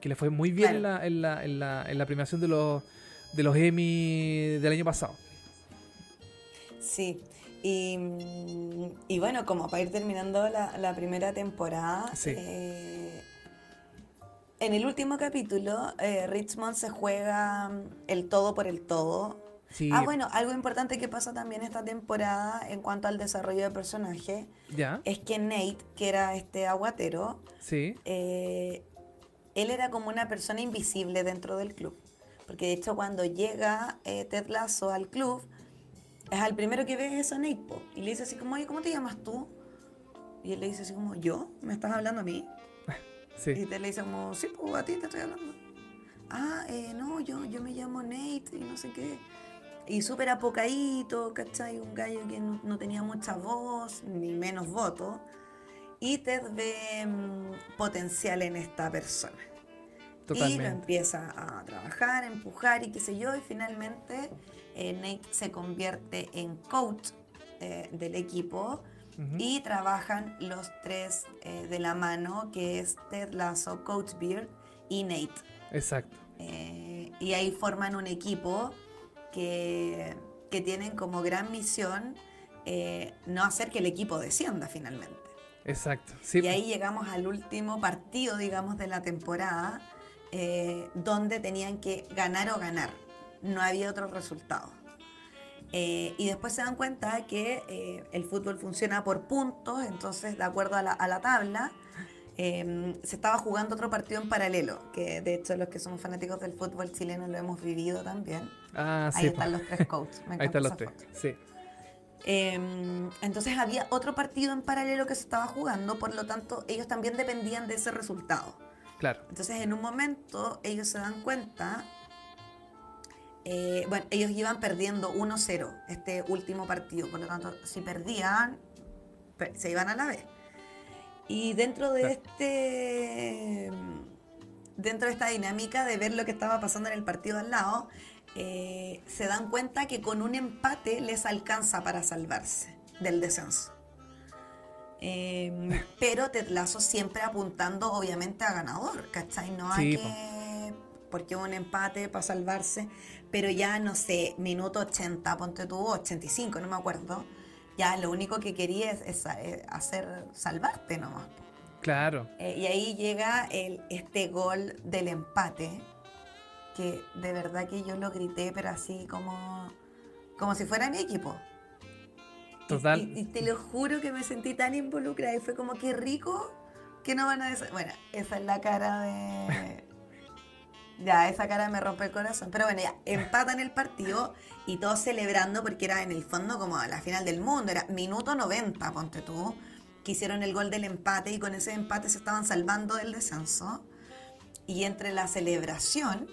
que le fue muy bien en, la, en, la, en, la, en la premiación de los, de los Emmy del año pasado. Sí. Y, y bueno, como para ir terminando la, la primera temporada, Sí. eh, en el último capítulo, eh, Richmond se juega mm, el todo por el todo. Sí, Ah, bueno, algo importante que pasa también esta temporada en cuanto al desarrollo de personaje ya, es que Nate, que era este aguatero, sí, eh, él era como una persona invisible dentro del club. Porque de hecho cuando llega eh, Ted Lasso al club, es al primero que ve es a Nate, po, y le dice así como, oye, ¿cómo te llamas tú? Y él le dice así como, ¿yo? ¿Me estás hablando a mí? Y sí, Ted le dice como, sí, pues a ti te estoy hablando. Ah, eh, no, yo, yo me llamo Nate y no sé qué. Y súper apocadito, ¿cachai? Un gallo que no, no tenía mucha voz, ni menos voto. Y Ted ve mm, potencial en esta persona. Y lo totalmente. empieza a trabajar, a empujar y qué sé yo. Y finalmente eh, Nate se convierte en coach eh, del equipo. Y trabajan los tres eh, de la mano, que es Ted Lasso, Coach Beard y Nate. Exacto. Eh, y ahí forman un equipo que, que tienen como gran misión eh, no hacer que el equipo descienda finalmente. Exacto. Sí, Y ahí llegamos al último partido, digamos, de la temporada, eh, donde tenían que ganar o ganar. No había otro resultado. Eh, y después se dan cuenta que eh, el fútbol funciona por puntos, entonces, de acuerdo a la, a la tabla, eh, se estaba jugando otro partido en paralelo, que de hecho los que somos fanáticos del fútbol chileno lo hemos vivido también. ah, Ahí sí. están los tres coaches. Ahí están los tres. Sí. Eh, entonces había otro partido en paralelo que se estaba jugando, por lo tanto ellos también dependían de ese resultado. Claro. Entonces en un momento ellos se dan cuenta, eh, bueno, ellos iban perdiendo 1-0 este último partido, por lo tanto si perdían, pe- se iban a la vez. Y dentro de Claro. este, dentro de esta dinámica de ver lo que estaba pasando en el partido al lado, eh, se dan cuenta que con un empate les alcanza para salvarse del descenso. Em, pero Ted Lasso siempre apuntando obviamente a ganador, ¿cachai? No hay que... Porque un empate para salvarse, pero ya no sé, minuto 80, ponte tú, 85, no me acuerdo. Ya lo único que quería es, hacer salvarte nomás. Claro. Eh, y ahí llega el, este gol del empate, que de verdad que yo lo grité, pero así como, como si fuera mi equipo. Total. Y, te lo juro que me sentí tan involucrada y fue como que rico que no van a... Bueno, esa es la cara de... ya, esa cara me rompe el corazón. Pero bueno, ya, empatan el partido y todos celebrando porque era en el fondo como la final del mundo. Era minuto 90, ponte tú, que hicieron el gol del empate y con ese empate se estaban salvando del descenso. Y entre la celebración...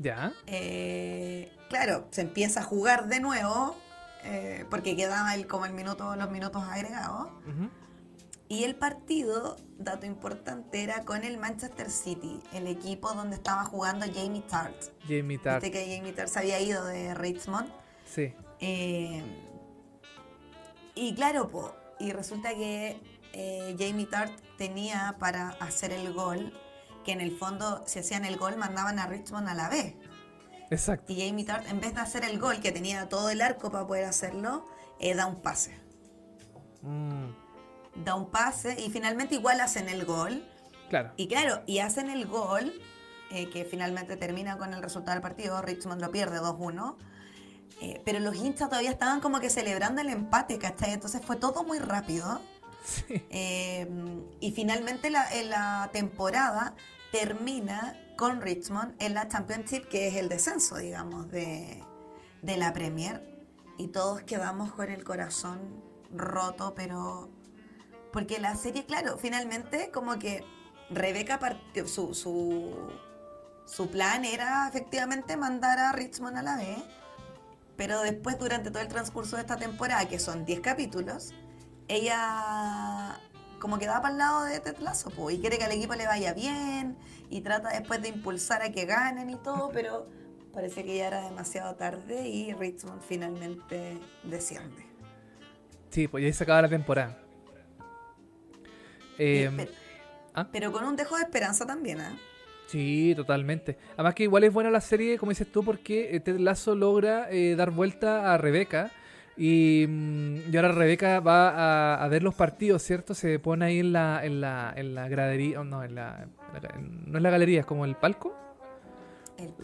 Ya. Eh, claro, se empieza a jugar de nuevo eh, porque quedaba el, como el minuto, los minutos agregados. Y el partido, dato importante, era con el Manchester City, el equipo donde estaba jugando Jamie Tart. Jamie Tart. Viste que Jamie Tart se había ido de Richmond. Sí. Eh, y claro, po, y resulta que eh, Jamie Tart tenía para hacer el gol, que en el fondo, si hacían el gol, mandaban a Richmond a la B. Exacto. Y Jamie Tart, en vez de hacer el gol, que tenía todo el arco para poder hacerlo, eh, da un pase. Mm. Da un pase y finalmente igual hacen el gol. Claro. Y claro, y hacen el gol, eh, que finalmente termina con el resultado del partido. Richmond lo pierde 2-1. Eh, pero los hinchas todavía estaban como que celebrando el empate, ¿cachai? Entonces fue todo muy rápido. Sí. y finalmente la, la temporada termina con Richmond en la Championship, que es el descenso, digamos, de, la Premier. Y todos quedamos con el corazón roto, pero... Porque la serie, claro, finalmente como que Rebeca, su, su, su plan era efectivamente mandar a Richmond a la B, pero después durante todo el transcurso de esta temporada, que son 10 capítulos, ella como que da para el lado de Ted Lasso, y quiere que al equipo le vaya bien, y trata después de impulsar a que ganen y todo, pero parece que ya era demasiado tarde y Richmond finalmente desciende. Sí, pues ya se acaba la temporada. Em, ¿ah? pero, con un dejo de esperanza también, ¿eh? Sí, totalmente. Además que igual es buena la serie, como dices tú, porque eh, Ted Lasso logra eh, dar vuelta a Rebeca Mm, y, ahora Rebeca va a, ver los partidos, ¿cierto? Se pone ahí en la, en la, en la gradería, no, en la, no es la galería, es como el palco.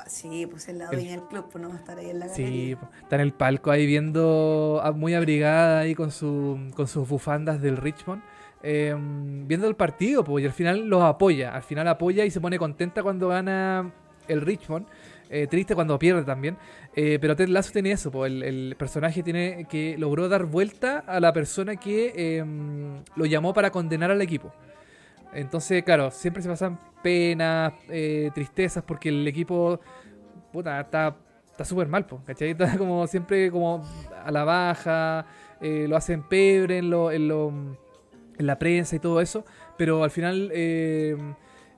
sí, pues el lado dueña del club, pues no va a estar ahí en la galería. Sí, está en el palco ahí viendo, muy abrigada ahí con, su, con sus bufandas del Richmond. Em, viendo el partido, pues, y al final los apoya. Al final apoya y se pone contenta cuando gana el Richmond. Eh, triste cuando pierde también. Eh, pero Ted Lasso tiene eso, el, personaje tiene que logró dar vuelta a la persona que em, lo llamó para condenar al equipo. Entonces, claro, siempre se pasan penas, eh, tristezas, porque el equipo puta, está súper mal, ¿cachai? Está como siempre como a la baja, lo hacen pebre en, en, lo, en la prensa y todo eso, pero al final em,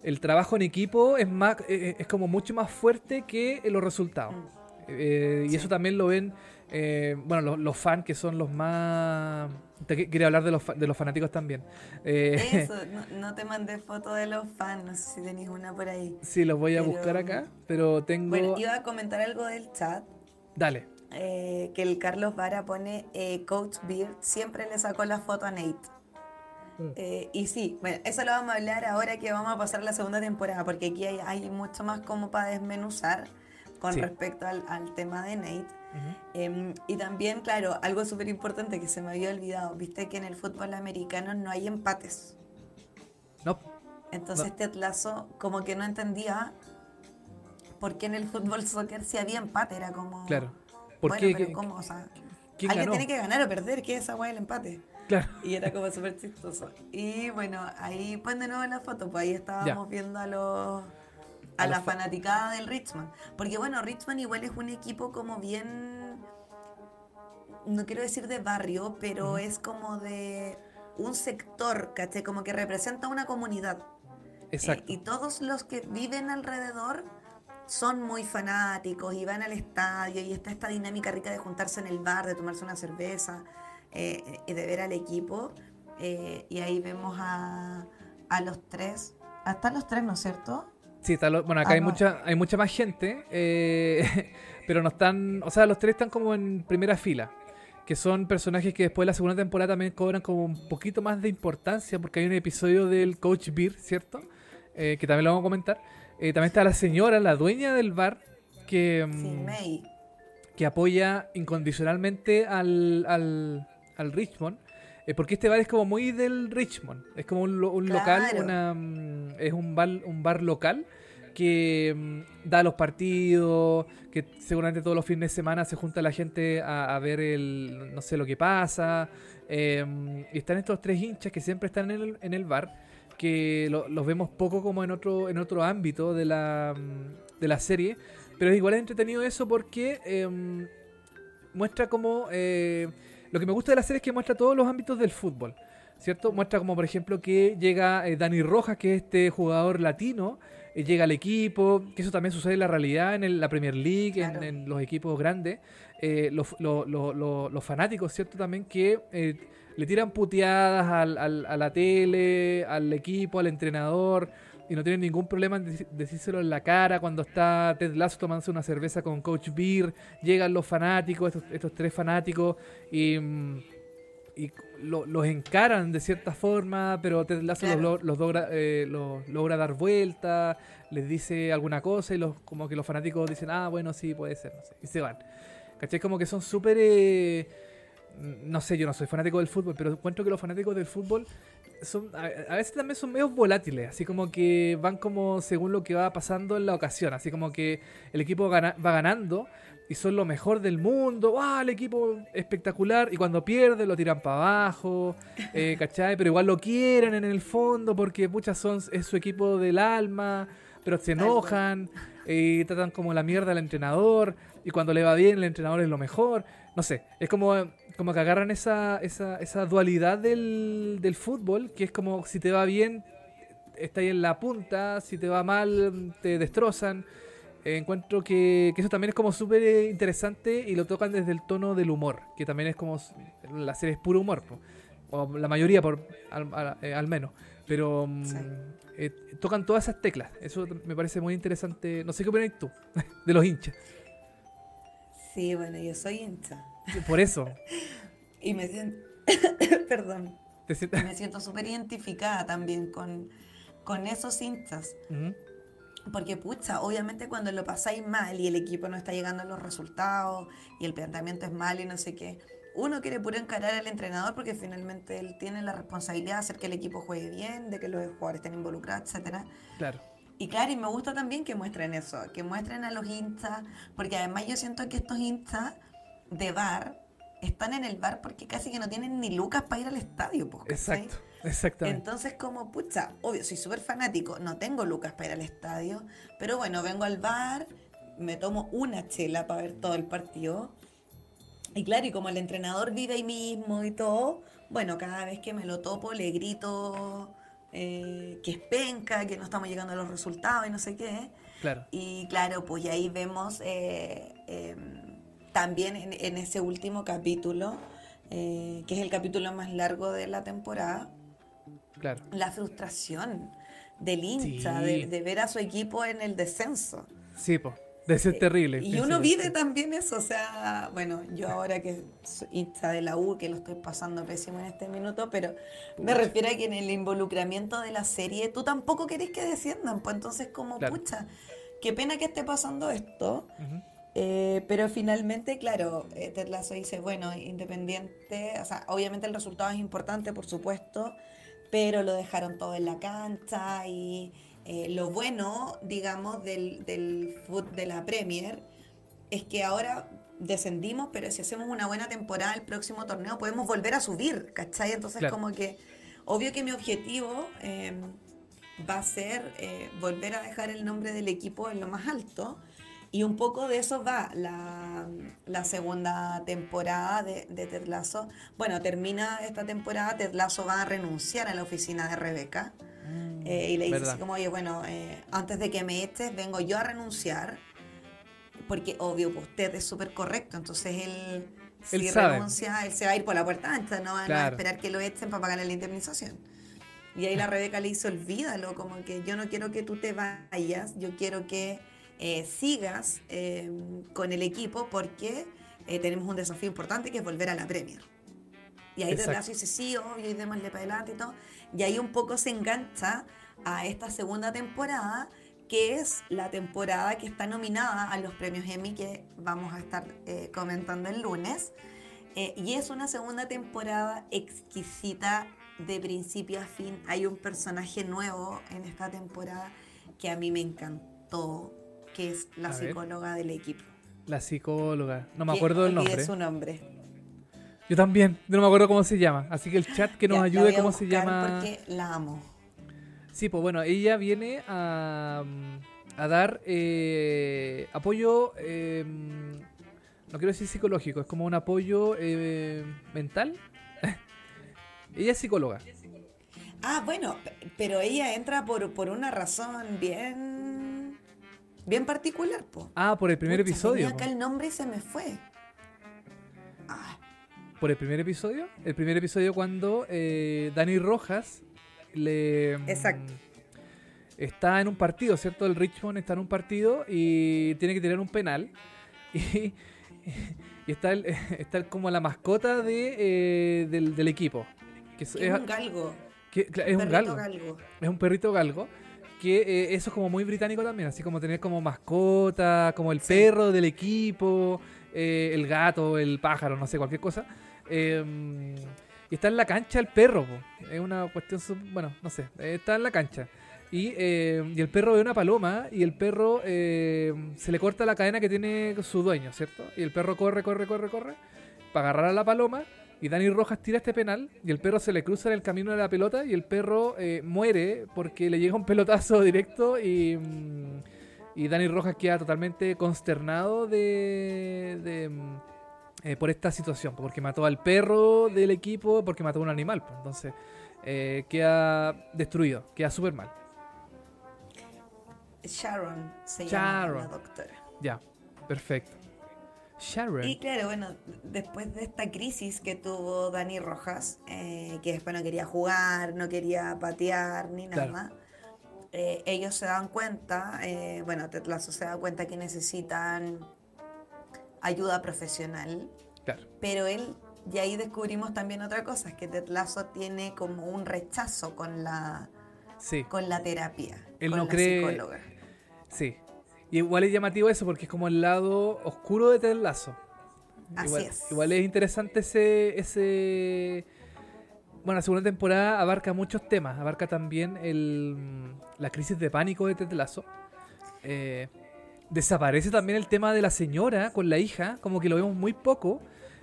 el trabajo en equipo es más eh, eh, es como mucho más fuerte que los resultados. Mm. Eh, y eso también lo ven, bueno, los, fans que son los más... Te quería hablar de los, de los fanáticos también. eso, no, te mandé foto de los fans, no sé si tenéis una por ahí. Sí, los voy a buscar acá, pero tengo... Bueno, iba a comentar algo del chat. Dale. que el Carlos Vara pone, Coach Beard siempre le sacó la foto a Nate. Mm. Eh, y sí, bueno, eso lo vamos a hablar ahora que vamos a pasar la segunda temporada, porque aquí hay, mucho más como para desmenuzar con respecto al, tema de Nate. Em, y también, claro, algo súper importante que se me había olvidado, viste que en el fútbol americano no hay empates. No. Entonces este atlaso como que no entendía por qué en el fútbol soccer si había empate, era como... Claro. ¿Por qué? Pero ¿cómo? O sea, alguien tiene que ganar o perder, ¿qué es esa weá del empate? Y era como súper chistoso. Y bueno, ahí pues de nuevo la foto, pues ahí estábamos viendo a los a, la fanaticada del Richmond. Porque bueno, Richmond igual es un equipo como bien, no quiero decir de barrio, pero es como de un sector, ¿caché? Como que representa una comunidad. Exacto. y todos los que viven alrededor son muy fanáticos y van al estadio y está esta dinámica rica de juntarse en el bar, de tomarse una cerveza. Eh, de ver al equipo. Eh, y ahí vemos a, a los tres. Hasta los tres, ¿no es cierto? Sí, está bueno, acá Ah, hay no. mucha hay mucha más gente, eh, pero no están, o sea, los tres están como en primera fila, que son personajes que después de la segunda temporada también cobran como un poquito más de importancia, porque hay un episodio del Coach Beer, ¿cierto? Eh, que también lo vamos a comentar. Eh, también está la señora, la dueña del bar, que, Sí, mm, que apoya incondicionalmente al, al, al Richmond. eh, porque este bar es como muy del Richmond. Es como un, un local, una, mm, es un bar, un bar local que mm, da los partidos, que seguramente todos los fines de semana se junta la gente a, a ver el, no sé, lo que pasa. eh, y están estos tres hinchas que siempre están en el, en el bar, que lo- los vemos poco como en otro, en otro ámbito de la, mm, de la serie. Pero igual es entretenido eso porque em, muestra como... eh, lo que me gusta de la serie es que muestra todos los ámbitos del fútbol. ¿Cierto? Muestra como, por ejemplo, que llega eh, Dani Rojas, que es este jugador latino, eh, llega al equipo, que eso también sucede en la realidad, en el- la Premier League, en- Claro. en, los equipos grandes. Eh, los, lo- lo- lo- los fanáticos, ¿cierto? También que le tiran puteadas al- al- a la tele, al equipo, al entrenador, y no tienen ningún problema en decírselo en la cara cuando está Ted Lasso tomándose una cerveza con Coach Beer, llegan los fanáticos, estos, estos tres fanáticos, y, mm, y lo- los encaran de cierta forma, pero Ted Lasso Claro. los, lo- los logra, eh, los logra dar vuelta, les dice alguna cosa y los como que los fanáticos dicen, ah, bueno, sí, puede ser, no sé, y se van. ¿Cachai? Como que son súper... eh, no sé, yo no soy fanático del fútbol, pero encuentro que los fanáticos del fútbol son a, a veces también son medios volátiles, así como que van como según lo que va pasando en la ocasión, así como que el equipo gana- va ganando y son lo mejor del mundo, ¡ah, el equipo espectacular! Y cuando pierde lo tiran para abajo, eh, ¿cachai? Pero igual lo quieren en el fondo porque, pucha, son, es su equipo del alma, pero se enojan y tratan como la mierda al entrenador y cuando le va bien el entrenador es lo mejor. No sé, es como, como que agarran esa, esa, esa dualidad del, del fútbol, que es como si te va bien, está ahí en la punta, si te va mal, te destrozan. Eh, encuentro que, que eso también es como súper eh, interesante y lo tocan desde el tono del humor, que también es como, la serie es puro humor, o la mayoría por, al, al- eh, al menos, pero mm, Sí. eh, tocan todas esas teclas, eso me parece muy interesante, no sé qué opinas tú, de los hinchas, Sí, bueno, yo soy hincha. por eso, Y me siento. Perdón. te sientes... Me siento súper identificada también con, con esos hinchas. Porque, pucha, obviamente cuando lo pasáis mal y el equipo no está llegando a los resultados y el planteamiento es mal y no sé qué, uno quiere puro encarar al entrenador porque finalmente él tiene la responsabilidad de hacer que el equipo juegue bien, de que los jugadores estén involucrados, etcétera. claro, Y claro, y me gusta también que muestren eso, que muestren a los hinchas, porque además yo siento que estos hinchas de bar están en el bar porque casi que no tienen ni lucas para ir al estadio, pues, ¿cachai? exacto, exactamente. Entonces, como, pucha, obvio, soy súper fanático, no tengo lucas para ir al estadio, pero bueno, vengo al bar, me tomo una chela para ver todo el partido. Y claro, y como el entrenador vive ahí mismo y todo, bueno, cada vez que me lo topo le grito eh, que es penca, que no estamos llegando a los resultados y no sé qué. Claro, Y claro, pues y ahí vemos eh, eh, también en, en ese último capítulo, eh, que es el capítulo más largo de la temporada, claro. la frustración del hincha Sí. de, de ver a su equipo en el descenso. Sí, pues, debe ser terrible. Y uno vive también eso, o sea, bueno, yo ahora que soy hincha de la U, que lo estoy pasando pésimo en este minuto, pero me refiero a que en el involucramiento de la serie tú tampoco querés que desciendan, pues entonces como, Claro. pucha, qué pena que esté pasando esto, eh, pero finalmente, claro, eh, Ted Lasso dice, bueno, independiente, o sea, obviamente el resultado es importante, por supuesto, pero lo dejaron todo en la cancha y eh, lo bueno, digamos, del, del foot de la Premier es que ahora descendimos, pero si hacemos una buena temporada el próximo torneo podemos volver a subir, ¿cachai? Entonces Claro. como que, obvio que mi objetivo eh, va a ser eh, volver a dejar el nombre del equipo en lo más alto. Y un poco de eso va la, la segunda temporada de, de Ted Lasso. Bueno, termina esta temporada, Ted Lasso va a renunciar a la oficina de Rebeca. Eh, y le dice así como, oye, bueno, eh, antes de que me eches, vengo yo a renunciar. Porque obvio, pues Ted es súper correcto. Entonces él si renuncia, él se va a ir por la puerta ancha, no van a esperar que lo echen para pagar la indemnización. Y ahí la Rebeca le hizo olvídalo, como que yo no quiero que tú te vayas, yo quiero que eh, sigas eh, con el equipo porque eh, tenemos un desafío importante que es volver a la Premier. Y ahí Ted Lasso dice, sí, obvio, y démosle para adelante y todo. Y ahí un poco se engancha a esta segunda temporada, que es la temporada que está nominada a los premios Emmy que vamos a estar comentando el lunes. y es una segunda temporada exquisita de principio a fin. Hay un personaje nuevo en esta temporada que a mí me encantó, que es la psicóloga del equipo. La psicóloga, no me acuerdo del nombre. su nombre. Yo también, no me acuerdo cómo se llama. Así que el chat que nos ayude cómo se llama. Porque la amo. Sí, pues bueno, ella viene a, a dar eh, apoyo, em, no quiero decir psicológico, es como un apoyo eh, mental ella es psicóloga. Ah, bueno, pero ella entra por, por una razón bien bien particular, po. Ah, por el primer episodio. acá el nombre se me fue. Ah. ¿Por el primer episodio? El primer episodio cuando eh, Dani Rojas le... Mm, Exacto. Está en un partido, ¿cierto? El Richmond está en un partido y tiene que tirar un penal. Y, y está, el, está como la mascota de, eh, del equipo es, un galgo. es un galgo. Es un perrito galgo. Que eh, eso es como muy británico también, así como tener como mascota, como el perro del equipo, eh, el gato, el pájaro, no sé, cualquier cosa. Em, y está en la cancha el perro, es una cuestión, bueno, no sé, está en la cancha. Y, em, y, el perro ve una paloma y el perro em, se le corta la cadena que tiene su dueño, ¿cierto? Y el perro corre, corre, corre, corre para agarrar a la paloma y Dani Rojas tira este penal y el perro se le cruza en el camino de la pelota y el perro eh, muere porque le llega un pelotazo directo y, mm, y Dani Rojas queda totalmente consternado de, mm, eh, por esta situación, porque mató al perro del equipo, porque mató a un animal. Pues. entonces eh, queda destruido, queda súper mal. Sharon se llama la doctora. Ya, perfecto. Y claro, bueno, después de esta crisis que tuvo Dani Rojas, eh, que después no quería jugar, no quería patear ni nada, eh, ellos se dan cuenta, eh, bueno, Tetlazo se da cuenta que necesitan ayuda profesional. Pero él, y ahí descubrimos también otra cosa, es que Tetlazo tiene como un rechazo con la, con la terapia, él con no la cree... psicóloga. Sí, y igual es llamativo eso porque es como el lado oscuro de Ted Lasso. Así igual, es. Igual es interesante ese, ese... Bueno, la segunda temporada abarca muchos temas. Abarca también el, la crisis de pánico de Ted Lasso. Eh, desaparece también el tema de la señora con la hija. Como que lo vemos muy poco.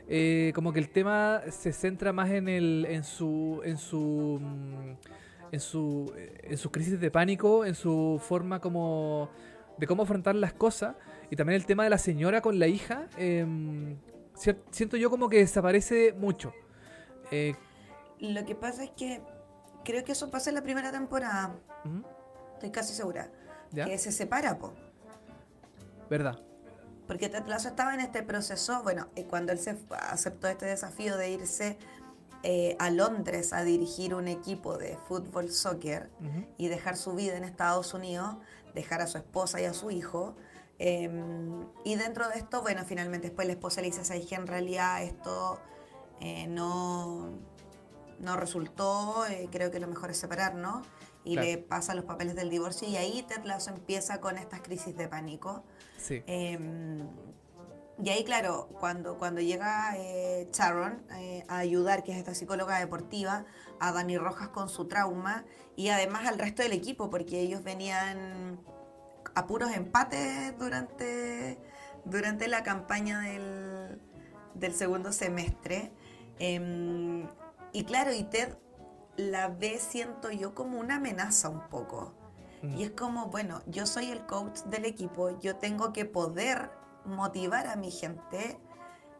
Eh, como que el tema se centra más en, el, en su... En su en su, en su crisis de pánico, en su forma como de cómo afrontar las cosas y también el tema de la señora con la hija, em, siento yo como que desaparece mucho. Eh, Lo que pasa es que creo que eso pasa en la primera temporada. Estoy casi segura. Que se separa, po. ¿Verdad? Porque Ted estaba en este proceso, bueno, eh, cuando él se aceptó este desafío de irse eh, a Londres a dirigir un equipo de fútbol, soccer y dejar su vida en Estados Unidos, dejar a su esposa y a su hijo. Em, y dentro de esto, bueno, finalmente después la esposa le dice a que en realidad esto eh, no, no resultó, creo que lo mejor es separarnos. Y le pasa los papeles del divorcio y ahí Ted Lasso empieza con estas crisis de pánico. Sí. Em, y ahí, claro, cuando, cuando llega eh, Sharon a ayudar, que es esta psicóloga deportiva, a Dani Rojas con su trauma y además al resto del equipo, porque ellos venían a puros empates durante, durante la campaña del, del segundo semestre. Em, y claro, y Ted la ve, siento yo, como una amenaza un poco. Mm. Y es como, bueno, yo soy el coach del equipo, yo tengo que poder motivar a mi gente.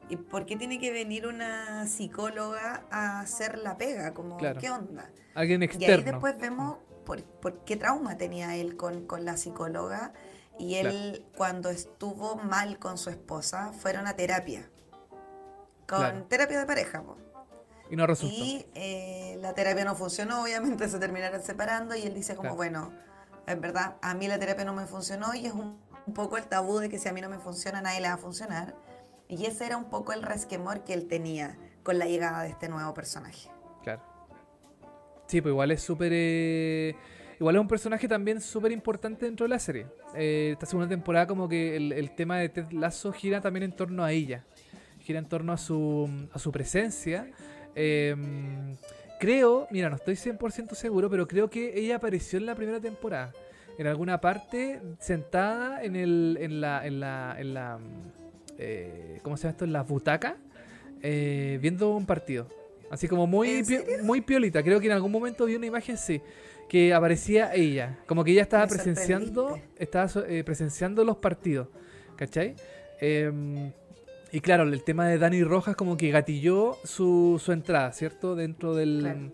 ¿Y por qué tiene que venir una psicóloga a hacer la pega? Como, ¿qué onda? Alguien externo. Y ahí después vemos por, qué trauma tenía él con, la psicóloga. Y él, cuando estuvo mal con su esposa, fueron a terapia. con terapia de pareja. Y no resultó. Y eh, la terapia no funcionó, obviamente se terminaron separando y él dice como, bueno, en verdad, a mí la terapia no me funcionó y es un, poco el tabú de que si a mí no me funciona, nadie le va a funcionar. Y ese era un poco el resquemor que él tenía con la llegada de este nuevo personaje. Claro. Sí, pues igual es súper... Eh, igual es un personaje también súper importante dentro de la serie. Eh, esta segunda temporada como que el, tema de Ted Lasso gira también en torno a ella. Gira en torno a su, a su presencia. Em, creo, mira, no estoy 100% seguro, pero creo que ella apareció en la primera temporada. En alguna parte, sentada en, el, en la... En la, en la eh, ¿Cómo se llama esto? En la butaca, eh, viendo un partido. Así como muy, muy piolita. Creo que en algún momento vi una imagen, sí, que aparecía ella. Como que ella estaba presenciando, estaba eh, presenciando los partidos. ¿Cachai? Y claro, el tema de Dani Rojas como que gatilló su, su entrada, ¿cierto? Dentro del,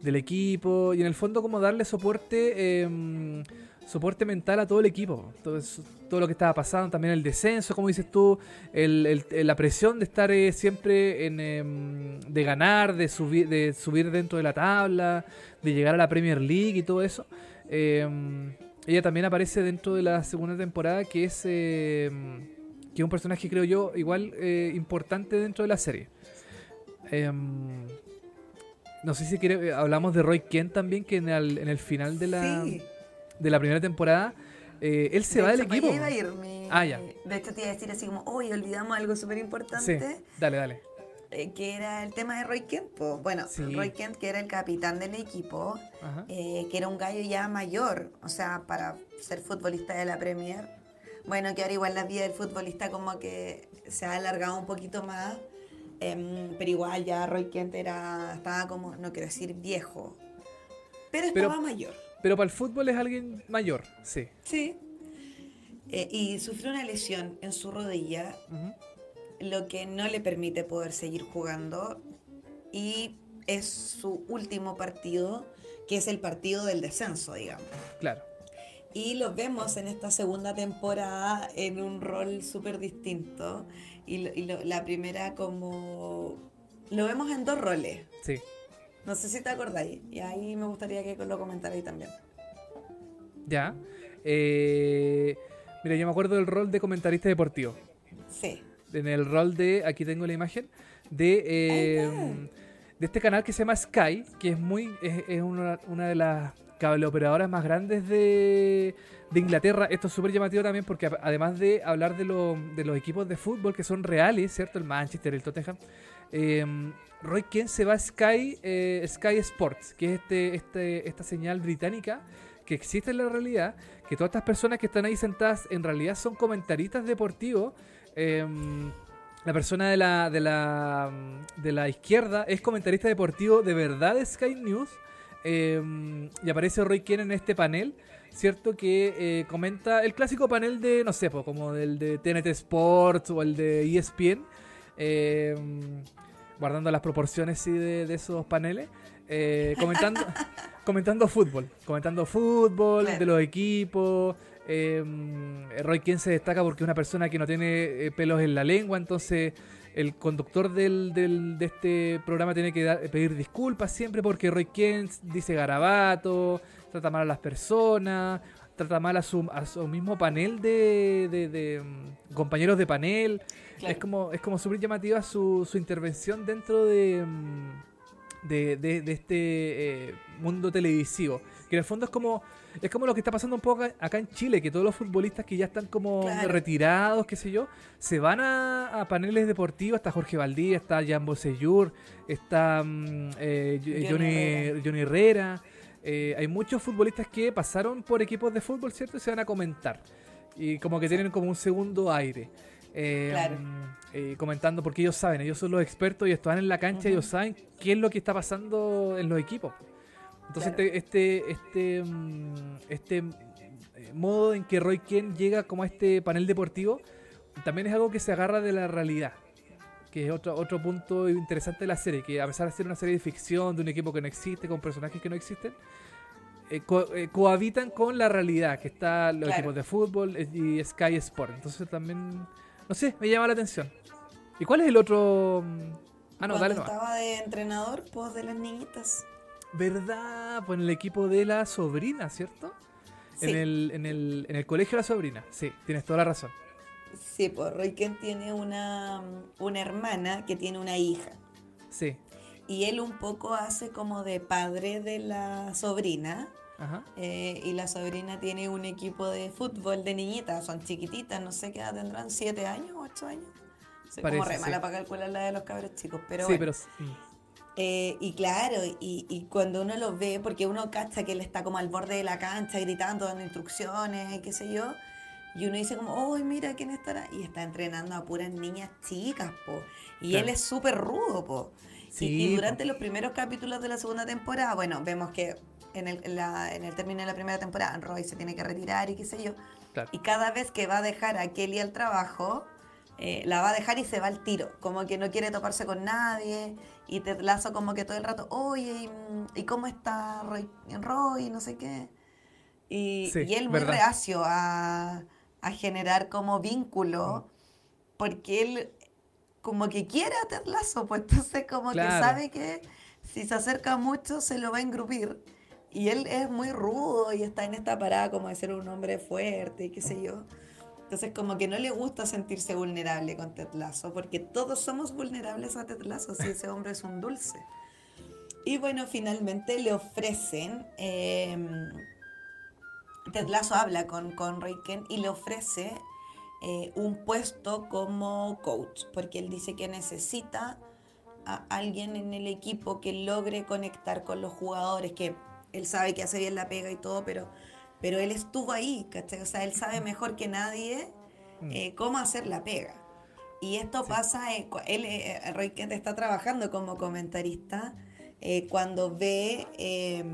del, equipo. Y en el fondo como darle soporte em, soporte mental a todo el equipo. Todo, todo lo que estaba pasando, también el descenso, como dices tú, el, la presión de estar eh, siempre en, em, de ganar, de subir, de subir dentro de la tabla, de llegar a la Premier League y todo eso. Em, ella también aparece dentro de la segunda temporada, que es, que es un personaje, creo yo, igual eh, importante dentro de la serie. no sé si quiere, hablamos de Roy Kent también, que en el, en el final de la de la primera temporada, eh, él se va del equipo. Ah, ya. De hecho, te iba a decir así como, hoy olvidamos algo súper importante. Sí, dale, dale. Eh, que era el tema de Roy Kent. Bueno, Roy Kent, que era el capitán del equipo, eh, que era un gallo ya mayor, o sea, para ser futbolista de la Premier. Bueno, que ahora igual la vida del futbolista como que se ha alargado un poquito más, em, pero igual ya Roy Kent era, estaba como, no quiero decir viejo, pero estaba mayor. Pero para el fútbol es alguien mayor, sí. Sí. Eh, y sufrió una lesión en su rodilla, lo que no le permite poder seguir jugando. Y es su último partido, que es el partido del descenso, digamos. Claro. Y lo vemos en esta segunda temporada en un rol súper distinto. Y, la primera como... Lo vemos en dos roles. Sí. No sé si te acordáis. Y ahí me gustaría que lo comentarais también. Ya. Eh, mira, yo me acuerdo del rol de comentarista deportivo. Sí. En el rol de, aquí tengo la imagen, de, eh, de este canal que se llama Sky, que es muy es, una, de las cableoperadoras más grandes de, de Inglaterra. Esto es súper llamativo también porque además de hablar de, de, los equipos de fútbol que son reales, ¿cierto? El Manchester, el Tottenham. Eh, Roy Kent se va a Sky, eh, Sky Sports, que es este, este, esta señal británica que existe en la realidad, que todas estas personas que están ahí sentadas en realidad son comentaristas deportivos. Em, la persona de la, de, la, de la izquierda es comentarista deportivo de verdad de Sky News. Em, y aparece Roy Kent en este panel, ¿cierto? Que eh, comenta el clásico panel de, no sé, como del de TNT Sports o el de ESPN. Eh, guardando las proporciones sí, de, esos paneles, eh, comentando, comentando fútbol, comentando fútbol, de los equipos. Eh, Roy Ken se destaca porque es una persona que no tiene eh, pelos en la lengua, entonces el conductor del, del, de este programa tiene que pedir disculpas siempre porque Roy Ken dice garabato, trata mal a las personas, trata mal a su, a su mismo panel de, de, mm, compañeros de panel. Es como es como súper llamativa su, su intervención dentro de, mm, de, de, este eh, mundo televisivo. Que en el fondo es como es como lo que está pasando un poco acá en Chile, que todos los futbolistas que ya están como retirados, qué sé yo, se van a, paneles deportivos. Está Jorge Valdía, está Jan Bosellur, está mm, eh, Johnny, Johnny, Herrera. Eh, hay muchos futbolistas que pasaron por equipos de fútbol, ¿cierto? Y se van a comentar. Y como que tienen como un segundo aire. Eh, eh, comentando porque ellos saben, ellos son los expertos y están en la cancha, y ellos saben qué es lo que está pasando en los equipos. Entonces este este este, mm, este eh, modo en que Roy Ken llega como a este panel deportivo también es algo que se agarra de la realidad. Que es otro, otro punto interesante de la serie, que a pesar de ser una serie de ficción, de un equipo que no existe, con personajes que no existen, cohabitan con la realidad, que está los equipos de fútbol y Sky Sport. Entonces también no sé, me llama la atención. ¿Y cuál es el otro? Ah, no, Cuando dale nomás. estaba de entrenador, pues de las niñitas. ¿Verdad? Pues en el equipo de la sobrina, ¿cierto? Sí. En, el, en, el, en el colegio de la sobrina. Sí, tienes toda la razón. Sí, pues Roy Kent tiene una, una hermana que tiene una hija. Sí. Y él un poco hace como de padre de la sobrina. Ajá. eh, y la sobrina tiene un equipo de fútbol de niñitas, son chiquititas, no sé qué edad tendrán, siete años, ocho años. Soy como Parece, re mala sí. para calcular la de los cabros chicos, pero sí, bueno. pero. Eh, y claro, y, y cuando uno lo ve, porque uno cacha que él está como al borde de la cancha gritando, dando instrucciones, qué sé yo, y uno dice como, ¡ay, mira quién estará! Y está entrenando a puras niñas chicas, po. Y Claro. él es súper rudo, po. Y- Sí, y, durante los primeros capítulos de la segunda temporada, bueno, vemos que en el, la- en el término de la primera temporada, Roy se tiene que retirar y qué sé yo. Claro. Y cada vez que va a dejar a Kelly al trabajo, eh, la va a dejar y se va al tiro. Como que no quiere toparse con nadie. Y te lazo como que todo el rato, oye, ¿y, mm, ¿y cómo está Roy? Roy? No sé qué. Y, Sí, y él muy verdad. reacio a, a generar como vínculo. Porque él como que quiere a Ted Lasso, pues entonces como Claro. que sabe que si se acerca mucho se lo va a engrupir. Y él es muy rudo y está en esta parada como de ser un hombre fuerte y qué sé yo. Entonces como que no le gusta sentirse vulnerable con Ted Lasso, porque todos somos vulnerables a Ted Lasso si ese hombre es un dulce. Y bueno, finalmente le ofrecen, eh, Ted habla con, con Roy Kent y le ofrece eh, un puesto como coach, porque él dice que necesita a alguien en el equipo que logre conectar con los jugadores, que él sabe que hace bien la pega y todo, pero, pero él estuvo ahí, ¿cachai? O sea, él sabe mejor que nadie Mm. eh, cómo hacer la pega. Y esto pasa, eh, él, eh, eh, Roy Kent está trabajando como comentarista cuando ve, eh,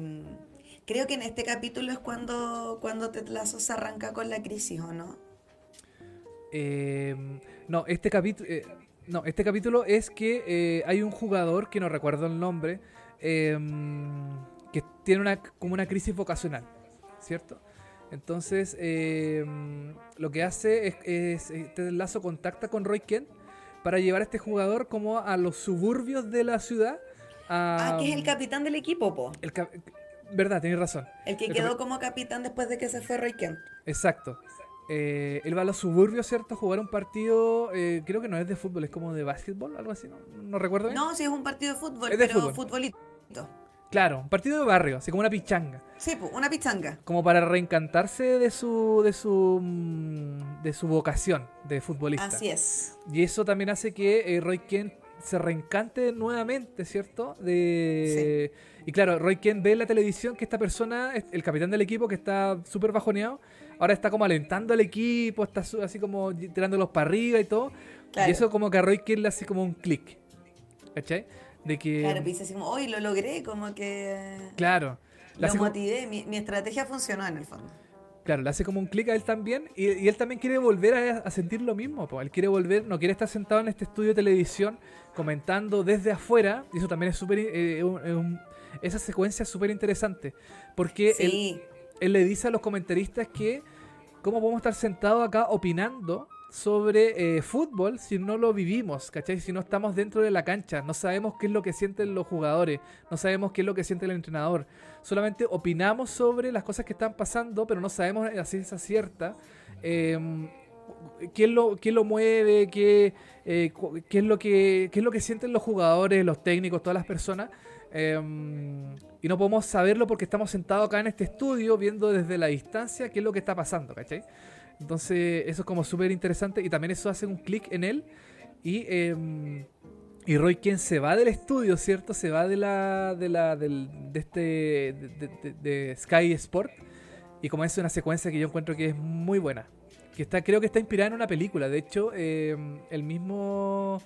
creo que en este capítulo es cuando, cuando Ted Lasso se arranca con la crisis, ¿o no? Eh, no, este capítulo. no, este capítulo es que hay un jugador que no recuerdo el nombre. eh, que tiene una como una crisis vocacional. ¿Cierto? Entonces, eh, lo que hace es, es Ted Lasso contacta con Roy Kent para llevar a este jugador como a los suburbios de la ciudad. a- Ah, que es el capitán del equipo, po. el cap- Verdad, tienes razón. El que El quedó como capitán después de que se fue Roy Kent. Exacto. Eh, él va a los suburbios, ¿cierto? A jugar un partido, eh, creo que no es de fútbol, es como de básquetbol, algo así, no, no recuerdo bien. No, sí es un partido de fútbol, Es de pero fútbol. futbolito. Claro, un partido de barrio, así como una pichanga. Sí, una pichanga. Como para reencantarse de su, de su, mm, de su vocación de futbolista. Así es. Y eso también hace que eh, Roy Kent se reencante nuevamente, ¿cierto? De... Y claro, Roy Kent ve en la televisión que esta persona, el capitán del equipo que está súper bajoneado, ahora está como alentando al equipo, está su- así como tirándolos para arriba y todo. Claro. Y eso como que a Roy Kent le hace como un clic. ¿Cachai? De que... Claro, pues dice así como, hoy lo logré, como que Claro. Le lo como- motivé, mi, mi estrategia funcionó en el fondo. Claro, le hace como un clic a él también y, y él también quiere volver a, a sentir lo mismo. po. Él quiere volver, no quiere estar sentado en este estudio de televisión comentando desde afuera. Y eso también es súper... eh, un- un- esa secuencia es súper interesante. Porque él, él le dice a los comentaristas que cómo podemos estar sentados acá opinando sobre eh, fútbol si no lo vivimos, ¿cachai? Si no estamos dentro de la cancha, no sabemos qué es lo que sienten los jugadores, no sabemos qué es lo que siente el entrenador. Solamente opinamos sobre las cosas que están pasando, pero no sabemos a ciencia cierta eh, quién, lo, quién lo mueve, qué, eh, qué, es lo que, qué es lo que sienten los jugadores, los técnicos, todas las personas. eh, y no podemos saberlo porque estamos sentados acá en este estudio viendo desde la distancia qué es lo que está pasando, ¿cachai? Entonces eso es como súper interesante y también eso hace un clic en él y, eh, y Roy quien se va del estudio, ¿cierto? Se va de la de la del, de este de, de- de- de Sky Sport y comienza una secuencia que yo encuentro que es muy buena. Que está, creo que está inspirada en una película. De hecho, eh, el mismo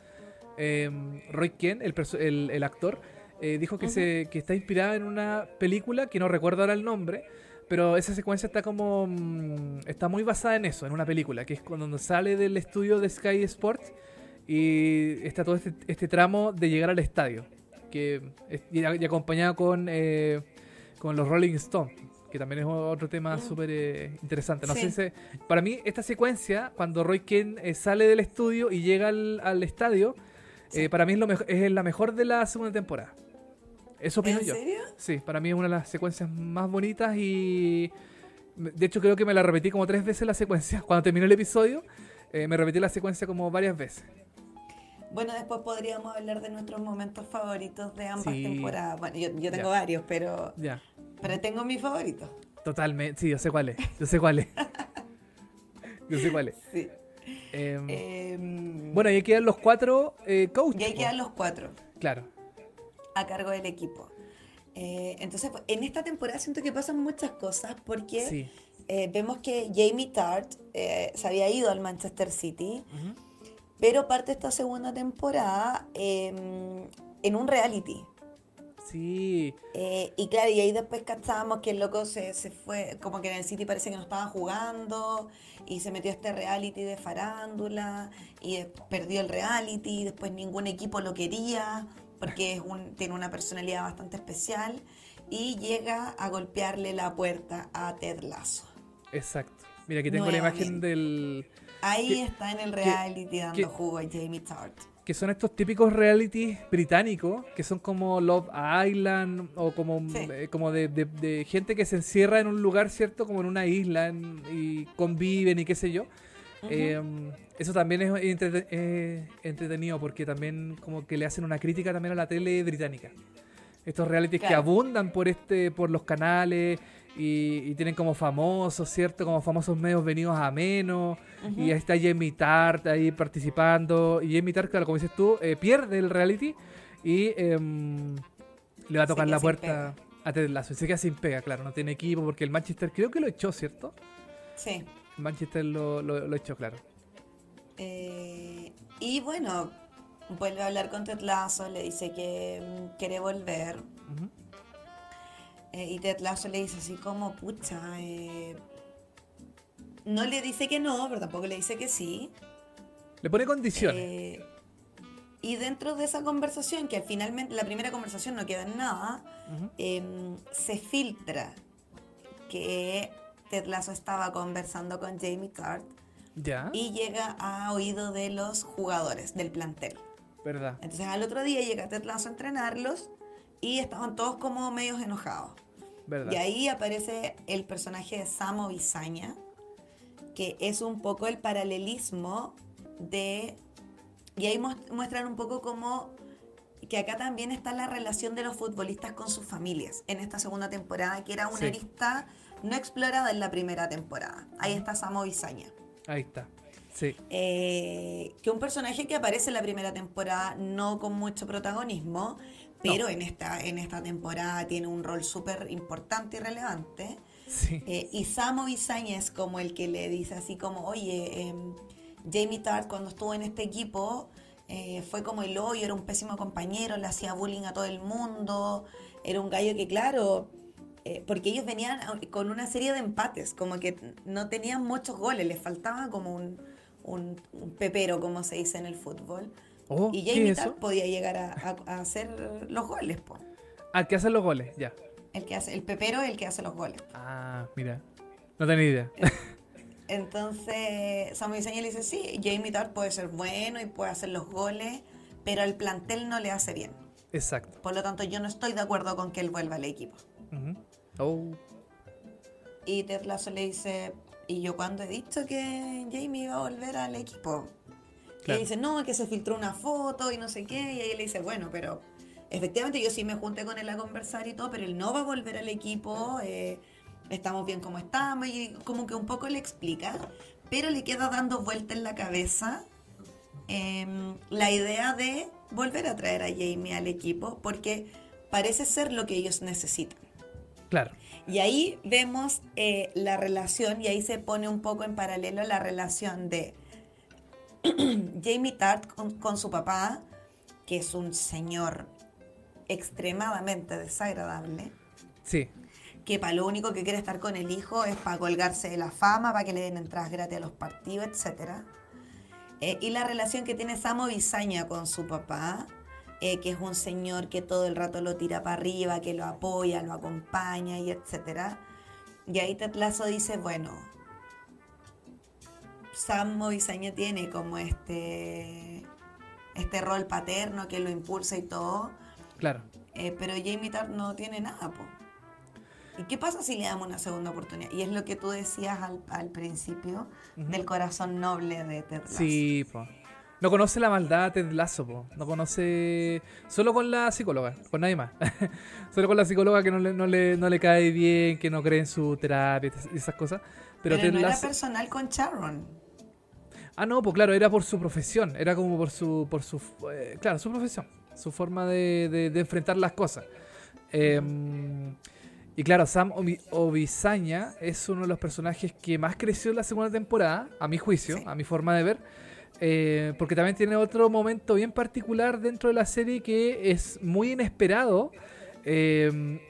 eh, Roy Ken, el, el, el actor, eh, dijo que, se, que está inspirada en una película que no recuerdo ahora el nombre. Pero esa secuencia está como. mm, está muy basada en eso, en una película, que es cuando sale del estudio de Sky Sports y está todo este, este tramo de llegar al estadio. Que y, y acompañado con, eh, con los Rolling Stones, que también es otro tema mm. súper eh, interesante. No sé para mí, esta secuencia, cuando Roy Ken eh, sale del estudio y llega al, estadio, eh, para mí es, lo es la mejor de la segunda temporada. Eso opino ¿En yo. serio? Sí, para mí es una de las secuencias más bonitas y. De hecho, creo que me la repetí como tres veces la secuencia. Cuando terminó el episodio, me repetí la secuencia como varias veces. Bueno, después podríamos hablar de nuestros momentos favoritos de ambas temporadas. Bueno, yo, tengo varios, pero, ya. pero tengo mi favorito. Totalmente, sí, yo sé cuál es. Yo sé cuál es. yo sé cuál es. Sí. Em, em, bueno, y ahí quedan los cuatro eh, coaches. Y ahí quedan los cuatro. Claro. A cargo del equipo. Eh, entonces, en esta temporada siento que pasan muchas cosas porque eh, vemos que Jamie Tart eh, se había ido al Manchester City. Pero parte esta segunda temporada em, en un reality. Sí. Eh, y claro, y ahí después cachábamos que el loco se, fue, como que en el City parece que no estaba jugando, y se metió a este reality de farándula, y perdió el reality, y después ningún equipo lo quería, porque es un, tiene una personalidad bastante especial, y llega a golpearle la puerta a Ted Lasso. Exacto. Mira, aquí tengo la imagen del Ahí está en el reality dando jugo a Jamie Tart. Que son estos típicos realities británicos, que son como Love Island o como, eh, como de, gente que se encierra en un lugar, ¿cierto? Como en una isla y conviven y qué sé yo. Em, eso también es entretenido porque también como que le hacen una crítica también a la tele británica. Estos realities que abundan por este, por los canales y, tienen como famosos, ¿cierto? Como famosos medios venidos a menos. Y ahí está Jamie Tart ahí participando. Y Jamie Tart, claro, como dices tú, eh, pierde el reality y em, le va a tocar la puerta a Ted Lasso. Y se queda sin pega, claro, no tiene equipo porque el Manchester creo que lo echó, ¿cierto? Sí. Manchester lo, lo, echó, claro. Eh, y bueno, vuelve a hablar con Ted Lasso, le dice que mm, quiere volver. Eh, y Ted Lasso le dice así como, pucha, eh, no le dice que no, pero tampoco le dice que sí. Le pone condiciones. Eh, y dentro de esa conversación, que finalmente la primera conversación no queda en nada, em, se filtra que Ted Lasso estaba conversando con Jamie Tart ¿Ya? y llega a oído de los jugadores del plantel. ¿Verdad? Entonces al otro día llega Ted Lasso a entrenarlos y estaban todos como medios enojados. Y ahí aparece el personaje de Samo Bisaña, que es un poco el paralelismo de... Y ahí muestran un poco como que acá también está la relación de los futbolistas con sus familias en esta segunda temporada, que era una lista no explorada en la primera temporada. Ahí está Samo Bisaña. Ahí está. Sí. Eh, que un personaje que aparece en la primera temporada no con mucho protagonismo, pero en, esta, en esta temporada tiene un rol súper importante y relevante. Sí. Eh, y Samo Bisaña es como el que le dice así como, oye, em, Jamie Tart cuando estuvo en este equipo eh, fue como el hoyo, era un pésimo compañero, le hacía bullying a todo el mundo, era un gallo que claro, eh, porque ellos venían con una serie de empates, como que no tenían muchos goles, les faltaba como un, un, un pepero, como se dice en el fútbol. Oh, y Jamie Tart podía llegar a, hacer los goles, po. Al que hace los goles, ya. El que hace, el pepero es el que hace los goles. Ah, mira. No tenía idea. Entonces, Samuel le dice, sí, Jamie Tart puede ser bueno y puede hacer los goles, pero al plantel no le hace bien. Exacto. Por lo tanto, yo no estoy de acuerdo con que él vuelva al equipo. Oh. Y Ted Lasso le dice, ¿y yo cuando he dicho que Jamie iba a volver al equipo? Y dice, no, que se filtró una foto y no sé qué. Y ahí le dice, bueno, pero efectivamente yo sí me junté con él a conversar y todo, pero él no va a volver al equipo. Eh, estamos bien como estamos. Y como que un poco le explica, pero le queda dando vuelta en la cabeza em, la idea de volver a traer a Jamie al equipo, porque parece ser lo que ellos necesitan. Claro. Y ahí vemos eh, la relación, y ahí se pone un poco en paralelo la relación de Jamie Tart con, su papá, que es un señor extremadamente desagradable. Sí. Que para lo único que quiere estar con el hijo es para colgarse de la fama, para que le den entradas gratis a los partidos, etc. Eh, y la relación que tiene Samo Bisaña con su papá, eh, que es un señor que todo el rato lo tira para arriba, que lo apoya, lo acompaña y etcétera. Y ahí Ted Lasso dice, bueno, Sam Movisaña tiene como este, este rol paterno que lo impulsa y todo. Claro. Eh, pero Jamie Tart no tiene nada, po. ¿Y qué pasa si le damos una segunda oportunidad? Y es lo que tú decías al, principio del corazón noble de Ted Lasso. Sí, po. No conoce la maldad de Ted Lasso, po. No conoce... Solo con la psicóloga, con nadie más. Solo con la psicóloga que no le, no, le, no le cae bien, que no cree en su terapia y esas cosas. Pero, Pero no era personal con Sharon. Ah, no, pues claro, era por su profesión. Era como por su... Por su eh, claro, su profesión. Su forma de, de, enfrentar las cosas. Eh, y claro, Sam Obisaña es uno de los personajes que más creció en la segunda temporada, a mi juicio, a mi forma de ver. Eh, porque también tiene otro momento bien particular dentro de la serie que es muy inesperado. Eh,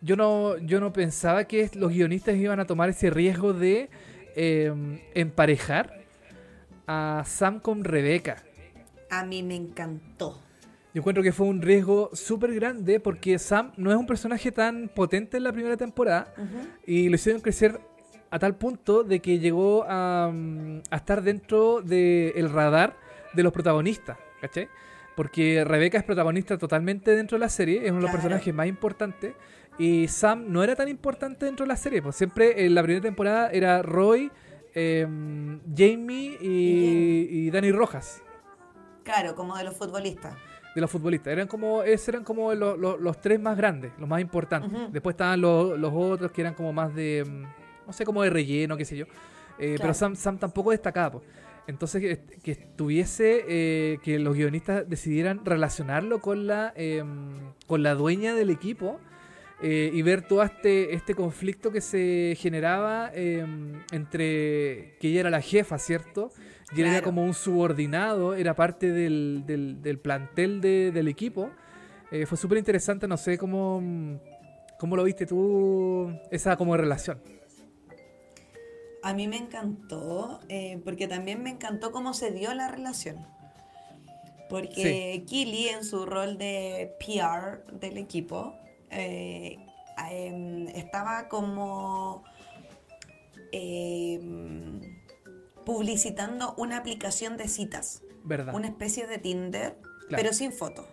yo, no, yo no pensaba que los guionistas iban a tomar ese riesgo de eh, emparejar a Sam con Rebeca. A mí me encantó. Yo encuentro que fue un riesgo súper grande porque Sam no es un personaje tan potente en la primera temporada y lo hicieron crecer a tal punto de que llegó a, mm, estar dentro del radar de los protagonistas, ¿cachai? Porque Rebeca es protagonista totalmente dentro de la serie, es uno de los personajes más importantes. Y Sam no era tan importante dentro de la serie, pues siempre en la primera temporada era Roy, em, Jamie y, y Dani Rojas. Claro, como de los futbolistas de los futbolistas. Eran como, eran como los tres más grandes, los más importantes. Después estaban los, otros que eran como más de, mm, no sé, como de relleno, qué sé yo. Eh, pero Sam, Sam tampoco destacaba. Entonces, que, estuviese, eh, que los guionistas decidieran relacionarlo con la, em, con la dueña del equipo. Eh, y ver todo este, este conflicto que se generaba em, entre que ella era la jefa, ¿cierto? Y era como un subordinado, era parte del, del, plantel del equipo. Eh, fue súper interesante, no sé cómo, cómo lo viste tú, esa como relación. A mí me encantó, eh, porque también me encantó cómo se dio la relación. Porque Kili, en su rol de PR del equipo, eh, em, estaba como em, publicitando una aplicación de citas. ¿Verdad? Una especie de Tinder, pero sin foto.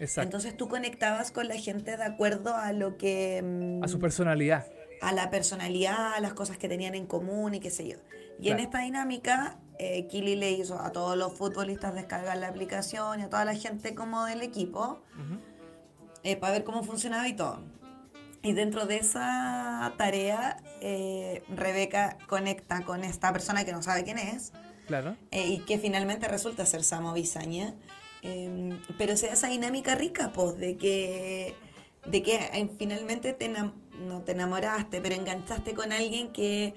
Exacto. Entonces tú conectabas con la gente de acuerdo a lo que... Mm, a su personalidad. A la personalidad, a las cosas que tenían en común y qué sé yo. Y en esta dinámica, eh, Kili le hizo a todos los futbolistas descargar la aplicación y a toda la gente como del equipo eh, para ver cómo funcionaba y todo. Y dentro de esa tarea, eh, Rebeca conecta con esta persona que no sabe quién es. Claro. Eh, y que finalmente resulta ser Samo Bisaña. Em, pero se da esa dinámica rica, pues, de que, de que finalmente te no te enamoraste, pero enganchaste con alguien que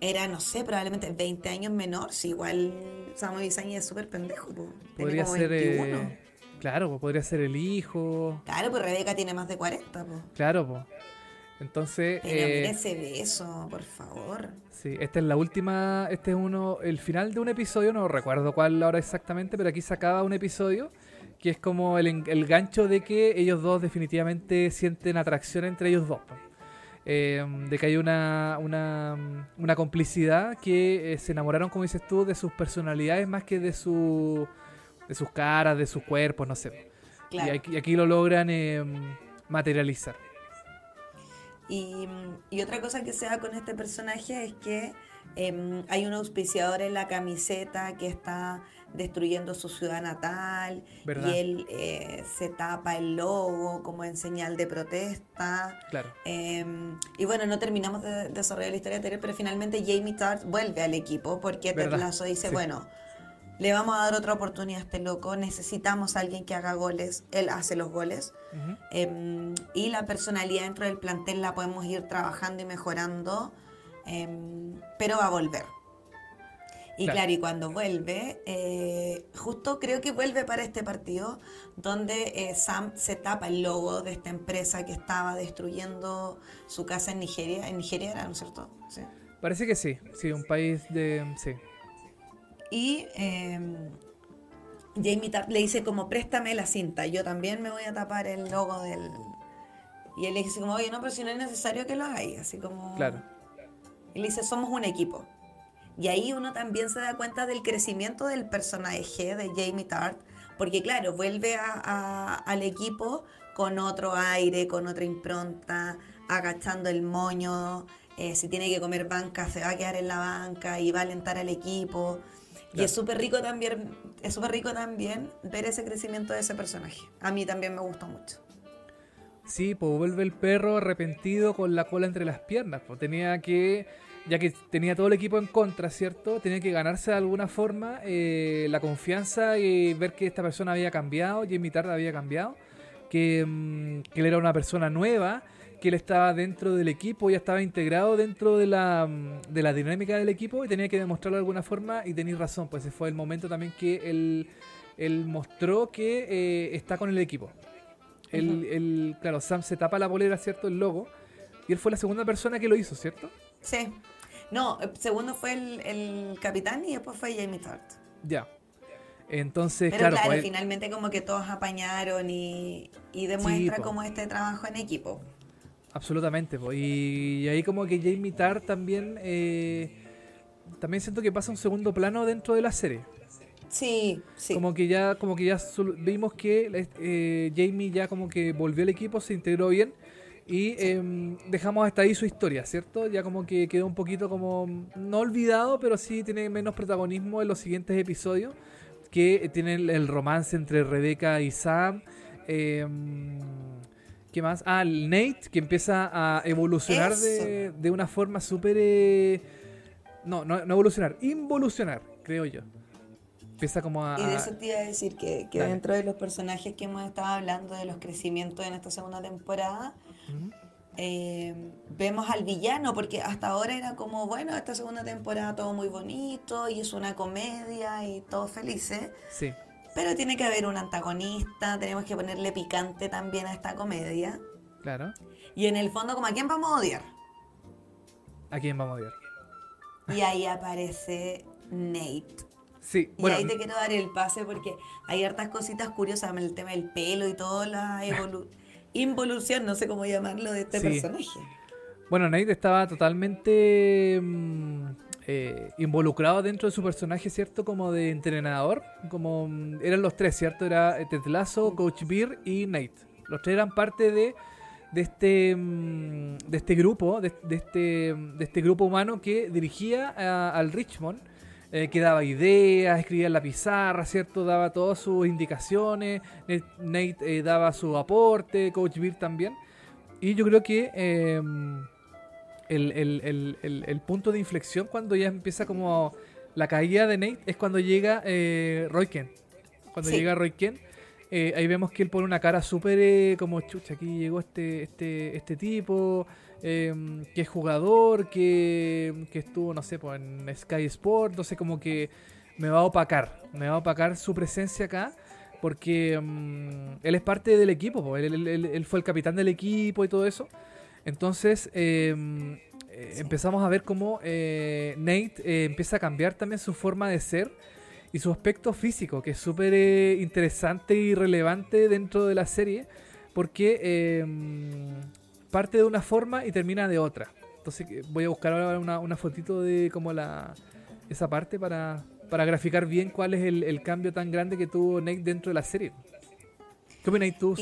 era, no sé, probablemente 20 años menor. Si igual Samo Bisaña es súper pendejo, pues. Podría ser. Claro, pues podría ser el hijo. Claro, pues Rebeca tiene más de 40, pues. Claro, pues. Entonces. Pero eh, ese beso, por favor. Sí, esta es la última. Este es uno. El final de un episodio, no recuerdo cuál ahora exactamente, pero aquí se acaba un episodio que es como el, el gancho de que ellos dos definitivamente sienten atracción entre ellos dos. Eh, de que hay una, una, una complicidad que eh, se enamoraron, como dices tú, de sus personalidades más que de su de sus caras, de sus cuerpos, no sé. Y, aquí, lo logran em, materializar. Y, otra cosa que se da con este personaje es que em, hay un auspiciador en la camiseta que está destruyendo su ciudad natal y él eh, se tapa el logo como en señal de protesta. Claro. Em, y bueno, no terminamos de desarrollar la historia anterior, pero finalmente Jamie Tart vuelve al equipo porque Ted Lasso dice, bueno, le vamos a dar otra oportunidad a este loco, necesitamos a alguien que haga goles, él hace los goles, em, y la personalidad dentro del plantel la podemos ir trabajando y mejorando, em, pero va a volver. Y claro, y cuando vuelve, eh, justo creo que vuelve para este partido, donde eh, Sam se tapa el logo de esta empresa que estaba destruyendo su casa en Nigeria. En Nigeria era, ¿no es cierto? Sí. Parece que sí, sí, un país de... Sí. Y eh, Jamie le dice como, préstame la cinta, yo también me voy a tapar el logo del... Y él le dice como, oye, no, pero si no es necesario que lo hagáis, así como... Claro. Y le dice, somos un equipo. Y ahí uno también se da cuenta del crecimiento del personaje de Jamie Tart, porque claro, vuelve al equipo con otro aire, con otra impronta, agachando el moño, eh, si tiene que comer banca se va a quedar en la banca y va a alentar al equipo. Y es súper rico también, es súper rico también ver ese crecimiento de ese personaje. A mí también me gustó mucho. Sí, pues vuelve el perro arrepentido con la cola entre las piernas. Pues tenía que, ya que tenía todo el equipo en contra, ¿cierto? Tenía que ganarse de alguna forma eh, la confianza y ver que esta persona había cambiado, Jamie Tard había cambiado, que, mm, que él era una persona nueva que él estaba dentro del equipo, ya estaba integrado dentro de la, mm, de la dinámica del equipo y tenía que demostrarlo de alguna forma y tenéis razón, pues ese fue el momento también que él, él mostró que eh, está con el equipo. el, claro, Sam se tapa la bolera, ¿cierto? El logo. Y él fue la segunda persona que lo hizo, ¿cierto? Sí. No, segundo fue el, capitán y después fue Jamie Tart. Ya. Entonces, Pero claro, pues, finalmente como que todos apañaron y, y demuestra como este trabajo en equipo. Absolutamente, y, ahí como que Jamie Tarr también eh, también siento que pasa un segundo plano dentro de la serie. Sí, sí. Como que ya, como que ya vimos que eh, Jamie ya como que volvió al equipo, se integró bien y em, dejamos hasta ahí su historia, ¿cierto? Ya como que quedó un poquito como no olvidado, pero sí tiene menos protagonismo en los siguientes episodios que tienen el romance entre Rebecca y Sam. Eh, ¿Qué más? Ah, el Nate, que empieza a evolucionar de, de, una forma súper... Eh, no, no, no, evolucionar, involucionar, creo yo. Empieza como a... Y de eso te iba a decir que, que dentro de los personajes que hemos estado hablando, de los crecimientos en esta segunda temporada, eh, vemos al villano, porque hasta ahora era como, bueno, esta segunda temporada todo muy bonito y es una comedia y todos felices. Sí. Pero tiene que haber un antagonista, tenemos que ponerle picante también a esta comedia. Claro. Y en el fondo, como a quién vamos a odiar. ¿A quién vamos a odiar? Y ahí aparece Nate. Sí, y ahí te quiero dar el pase porque hay hartas cositas curiosas, el tema del pelo y toda la involución, no sé cómo llamarlo, de este personaje. Bueno, Nate estaba totalmente mm, eh, involucrado dentro de su personaje, ¿cierto? Como de entrenador. Como mm, eran los tres, ¿cierto? Era Ted Lasso, Coach Beer y Nate. Los tres eran parte de, de este mm, de este grupo, de, este, de este grupo humano que dirigía al Richmond. Eh, que daba ideas, escribía en la pizarra, ¿cierto? Daba todas sus indicaciones, Nate eh, daba su aporte, Coach Beer también. Y yo creo que em, el, punto de inflexión cuando ya empieza como la caída de Nate es cuando llega eh, Roy Kent. Cuando llega Roy Kent, eh, ahí vemos que él pone una cara súper como chucha, aquí llegó este, este, este tipo, em, que es jugador, que, que estuvo, no sé, pues, en Sky Sport, no sé, como que me va a opacar, me va a opacar su presencia acá porque em, él es parte del equipo, él, él, fue el capitán del equipo y todo eso. Entonces em, eh, empezamos a ver cómo eh, Nate eh, empieza a cambiar también su forma de ser y su aspecto físico, que es súper interesante y relevante dentro de la serie, porque parte de una forma y termina de otra. Entonces voy a buscar ahora una, fotito de como la esa parte para, para graficar bien cuál es el, cambio tan grande que tuvo Nate dentro de la serie. ¿Qué opinas tú,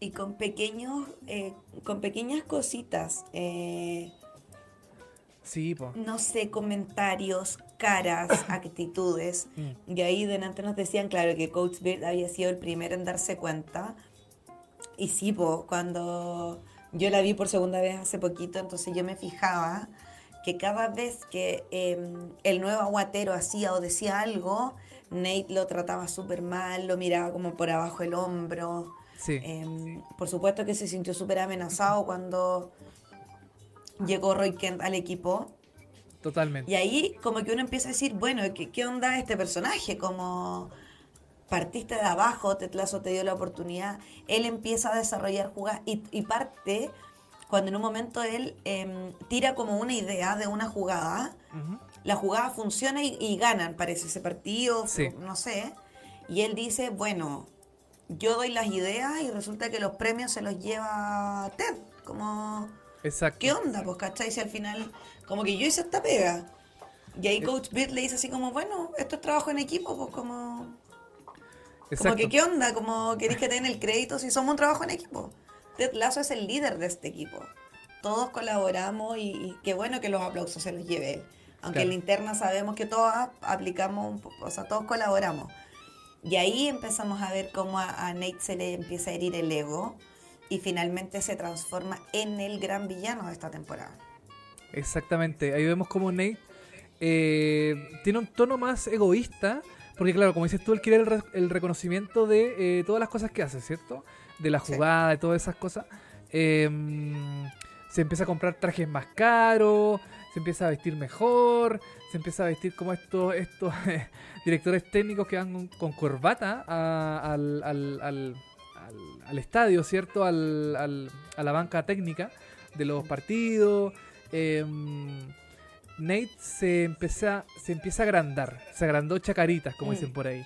y con pequeños eh, con pequeñas cositas eh, sí no sé comentarios caras actitudes mm. y ahí delante nos decían claro que Coach Beard había sido el primero en darse cuenta y sí po, cuando yo la vi por segunda vez hace poquito entonces yo me fijaba que cada vez que em, el nuevo aguatero hacía o decía algo Nate lo trataba súper mal lo miraba como por abajo el hombro Em, por supuesto que se sintió súper amenazado cuando llegó Roy Kent al equipo. Totalmente. Y ahí como que uno empieza a decir, bueno, ¿qué, qué onda este personaje? Como partiste de abajo, Tetlazo te dio la oportunidad, él empieza a desarrollar jugadas y, parte cuando en un momento él em, tira como una idea de una jugada, la jugada funciona y, ganan, parece ese partido, no sé, y él dice, bueno, yo doy las ideas y resulta que los premios se los lleva Ted. Como Exacto. ¿Qué onda, pues, cachai? Si al final, como que yo hice esta pega. Y ahí Eh. Coach Beard le dice así como, bueno, esto es trabajo en equipo, pues como... Como que, ¿qué onda? Como queréis que te den el crédito si somos un trabajo en equipo. Ted Lasso es el líder de este equipo. Todos colaboramos y, y qué bueno que los aplausos se los lleve él. Aunque en la Claro. interna sabemos que todos aplicamos, un o sea, todos colaboramos. Y ahí empezamos a ver cómo a, a Nate se le empieza a herir el ego y finalmente se transforma en el gran villano de esta temporada. Exactamente. Ahí vemos como Nate eh, tiene un tono más egoísta. Porque claro, como dices tú, él quiere el, re- el reconocimiento de eh, todas las cosas que hace, ¿cierto? De la Sí. jugada, de todas esas cosas. Eh, se empieza a comprar trajes más caros, se empieza a vestir mejor, se empieza a vestir como estos, estos directores técnicos que van con, con corbata a- al, al- al- al- estadio, ¿cierto? Al, al- a la banca técnica de los partidos. Em, Nate se empieza, se empieza a agrandar, se agrandó chacaritas, como Mm. dicen por ahí.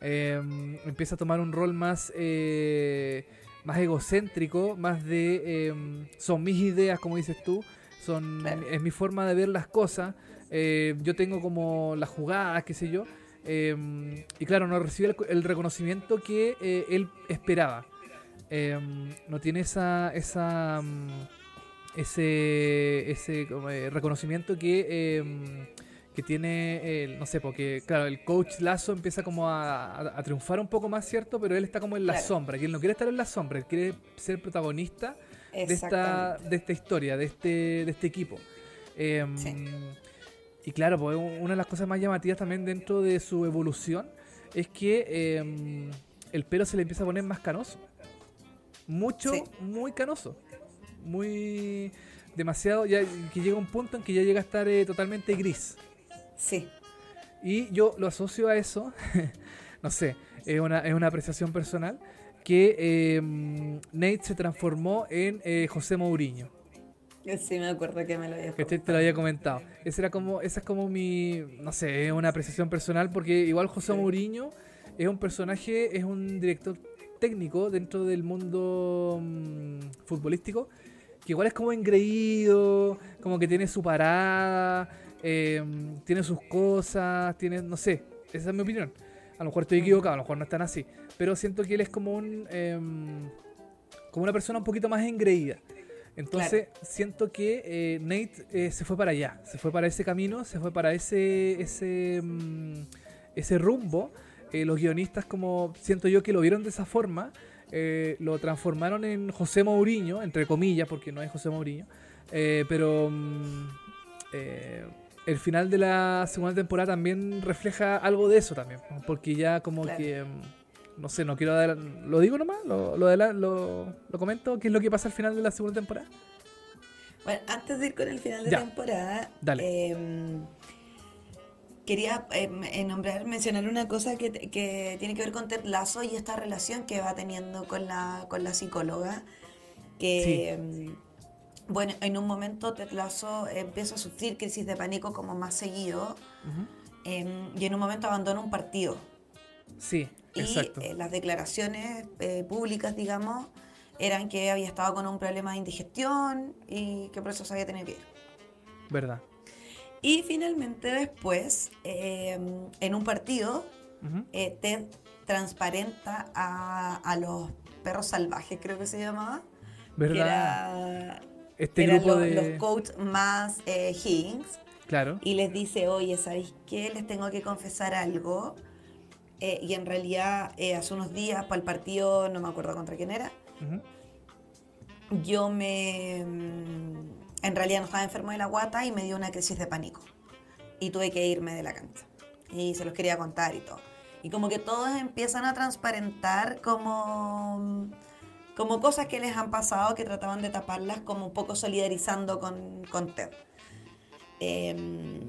Em, empieza a tomar un rol más, eh, más egocéntrico, más de em, son mis ideas, como dices tú, son Claro. es mi forma de ver las cosas. eh, yo tengo como las jugadas, qué sé yo. em, y claro, no recibe el, el reconocimiento que eh, él esperaba. No tiene esa, esa mm, ese, ese eh, reconocimiento que, em, que tiene, el, no sé, porque claro, el coach Lazo empieza como a, a- a triunfar un poco más, ¿cierto? Pero él está como en la Claro. sombra, y él no quiere estar en la sombra, él quiere ser protagonista de esta, de esta historia, de este, de este equipo. Sí. Y claro, pues una de las cosas más llamativas también dentro de su evolución es que em, el pelo se le empieza a poner más canoso. Mucho, Sí. muy canoso. Muy demasiado, ya que llega un punto en que ya llega a estar eh, totalmente gris. Sí, Y yo lo asocio a eso, no sé, es una, es una apreciación personal, que eh, Nate se transformó en eh, José Mourinho. sí me acuerdo que me lo había Que te, lo había comentado. Esa era como, esa es como mi, no sé, es una apreciación personal porque igual José Sí. Mourinho es un personaje, es un director técnico dentro del mundo mm, futbolístico que igual es como engreído, como que tiene su parada, eh, tiene sus cosas, tiene, no sé, esa es mi opinión. A lo mejor estoy equivocado, a lo mejor no es tan así, pero siento que él es como un, em, como una persona un poquito más engreída. Entonces siento que eh, Nate eh, se fue para allá, se fue para ese camino, se fue para ese ese mm, ese rumbo. Eh, los guionistas como siento yo que lo vieron de esa forma, eh, lo transformaron en José Mourinho, entre comillas, porque no es José Mourinho, eh, pero mm, eh, el final de la segunda temporada también refleja algo de eso también, porque ya como Claro. que mm, no sé, no quiero dar, lo digo nomás, lo, lo, adela- lo, lo comento, qué es lo que pasa al final de la segunda temporada. Bueno, antes de ir con el final de Ya. temporada, Dale. Em, quería em, eh, nombrar, mencionar una cosa que, que tiene que ver con Ted Lasso y esta relación que va teniendo con la, con la psicóloga. Que, Sí. em, bueno, en un momento Ted Lasso empieza a sufrir crisis de pánico como más seguido Ujú. em, y en un momento abandona un partido. Sí, Y exacto. eh, las declaraciones eh, públicas, digamos, eran que había estado con un problema de indigestión y que por eso se había tenido que ir. Verdad. Y finalmente después, eh, en un partido, eh, Ted transparenta a, a los perros salvajes, creo que se llamaba. Que Verdad. era, este que eran grupo los, de. los coach más eh, Higgins. Claro. Y les dice, oye, ¿sabéis qué? Les tengo que confesar algo. Eh, y en realidad, eh, hace unos días, para el partido, no me acuerdo contra quién era, yo me... En realidad no estaba enfermo de la guata y me dio una crisis de pánico. Y tuve que irme de la cancha. Y se los quería contar y todo. Y como que todos empiezan a transparentar como, como cosas que les han pasado, que trataban de taparlas, como un poco solidarizando con, con Ted. Em,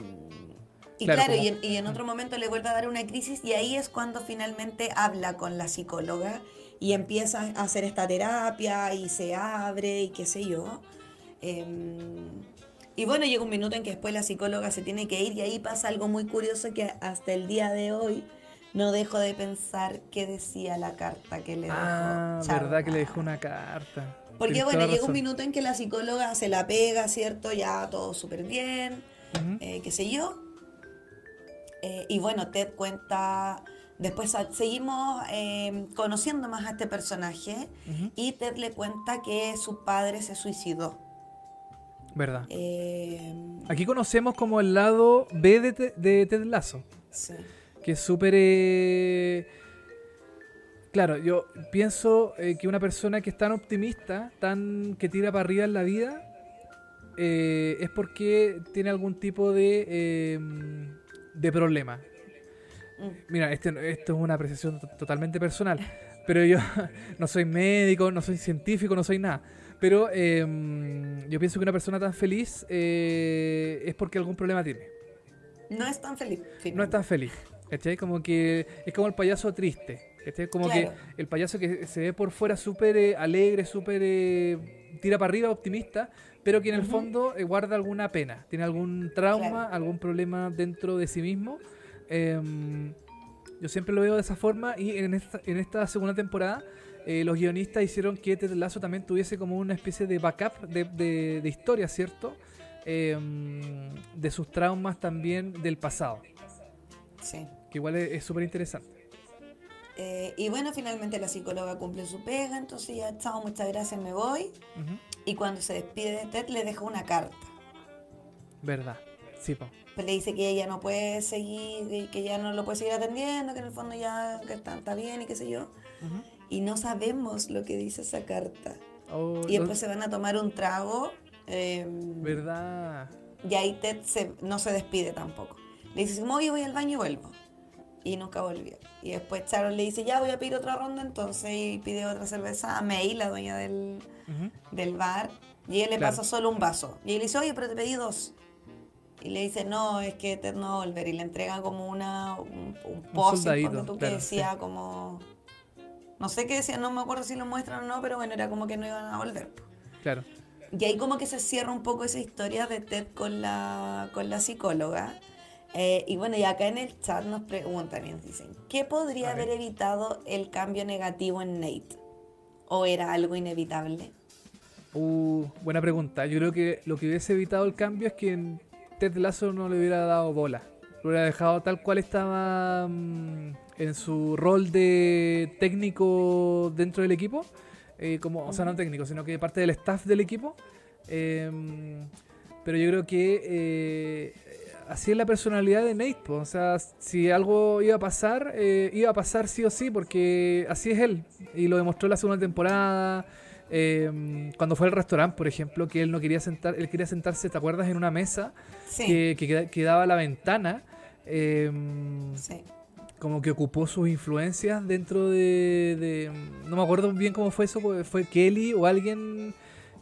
y Claro, claro, y, en, y en otro momento le vuelve a dar una crisis y ahí es cuando finalmente habla con la psicóloga y empieza a hacer esta terapia y se abre y qué sé yo. Em, y bueno, llega un minuto en que después la psicóloga se tiene que ir y ahí pasa algo muy curioso que hasta el día de hoy no dejo de pensar qué decía la carta que le dejó. Ah, verdad que le dejó una carta. Porque bueno, llega un minuto en que la psicóloga se la pega, ¿cierto? Ya todo súper bien, eh, qué sé yo. Eh, y bueno, Ted cuenta, después seguimos eh, conociendo más a este personaje y Ted le cuenta que su padre se suicidó. ¿Verdad? Aquí conocemos como el lado B de, de Ted Lasso. Sí. Que es súper Claro, yo pienso eh, que una persona que es tan optimista, tan que tira para arriba en la vida, eh, es porque tiene algún tipo de, em, de problema. Mm. Mira, este, esto es una apreciación totalmente personal, pero yo no soy médico, no soy científico, no soy nada. Pero em, yo pienso que una persona tan feliz eh, es porque algún problema tiene. No es tan feliz. No es tan feliz. Como que es como el payaso triste. Este, como que el payaso que se ve por fuera súper eh, alegre, súper eh, tira para arriba, optimista, pero que en el fondo eh, guarda alguna pena, tiene algún trauma, algún problema dentro de sí mismo. Em, yo siempre lo veo de esa forma y en esta, en esta segunda temporada los guionistas hicieron que Ted Lasso también tuviese como una especie de backup de, de, historia, ¿cierto? Em, de sus traumas también del pasado. Sí. Que igual es súper interesante. Eh, y bueno, finalmente la psicóloga cumple su pega, entonces ya, chao, muchas gracias, me voy. Y cuando se despide de Ted, le deja una carta. ¿Verdad? Sí, pa. Pues le dice que ella no puede seguir, que ya no lo puede seguir atendiendo, que en el fondo ya está, bien y qué sé yo. Y no sabemos lo que dice esa carta. Oh, y después se van a tomar un trago. Em, ¿Verdad? Y ahí Ted no se despide tampoco. Le dice, oye, voy al baño y vuelvo y nunca volvió. Y después Charon le dice, ya voy a pedir otra ronda entonces y pide otra cerveza a May, la dueña del, del bar, y él le pasa solo un vaso. Y él dice, oye, pero te pedí dos. Y le dice, no, es que te no volver. Y le entrega como una, un, un que decía como... No sé qué decía, no me acuerdo si lo muestran o no, pero bueno, era como que no iban a volver. Claro. Y ahí como que se cierra un poco esa historia de Ted con la, con la psicóloga. Eh, y bueno, y acá en el chat nos preguntan y nos dicen, ¿qué podría haber evitado el cambio negativo en Nate? ¿O era algo inevitable? Uh, buena pregunta. Yo creo que lo que hubiese evitado el cambio es que Ted Lasso no le hubiera dado bola. Lo hubiera dejado tal cual estaba mm, en su rol de técnico dentro del equipo. Eh, como, o sea, no técnico, sino que parte del staff del equipo. Em, pero yo creo que eh, así es la personalidad de Nate. O sea, si algo iba a pasar, eh, iba a pasar sí o sí, porque así es él. Y lo demostró la segunda temporada. Em, cuando fue al restaurante, por ejemplo, que él no quería sentar, él quería sentarse, ¿te acuerdas? En una mesa que, que, daba a la ventana. Em, sí. Como que ocupó sus influencias dentro de, de, No me acuerdo bien cómo fue eso, fue Kelly o alguien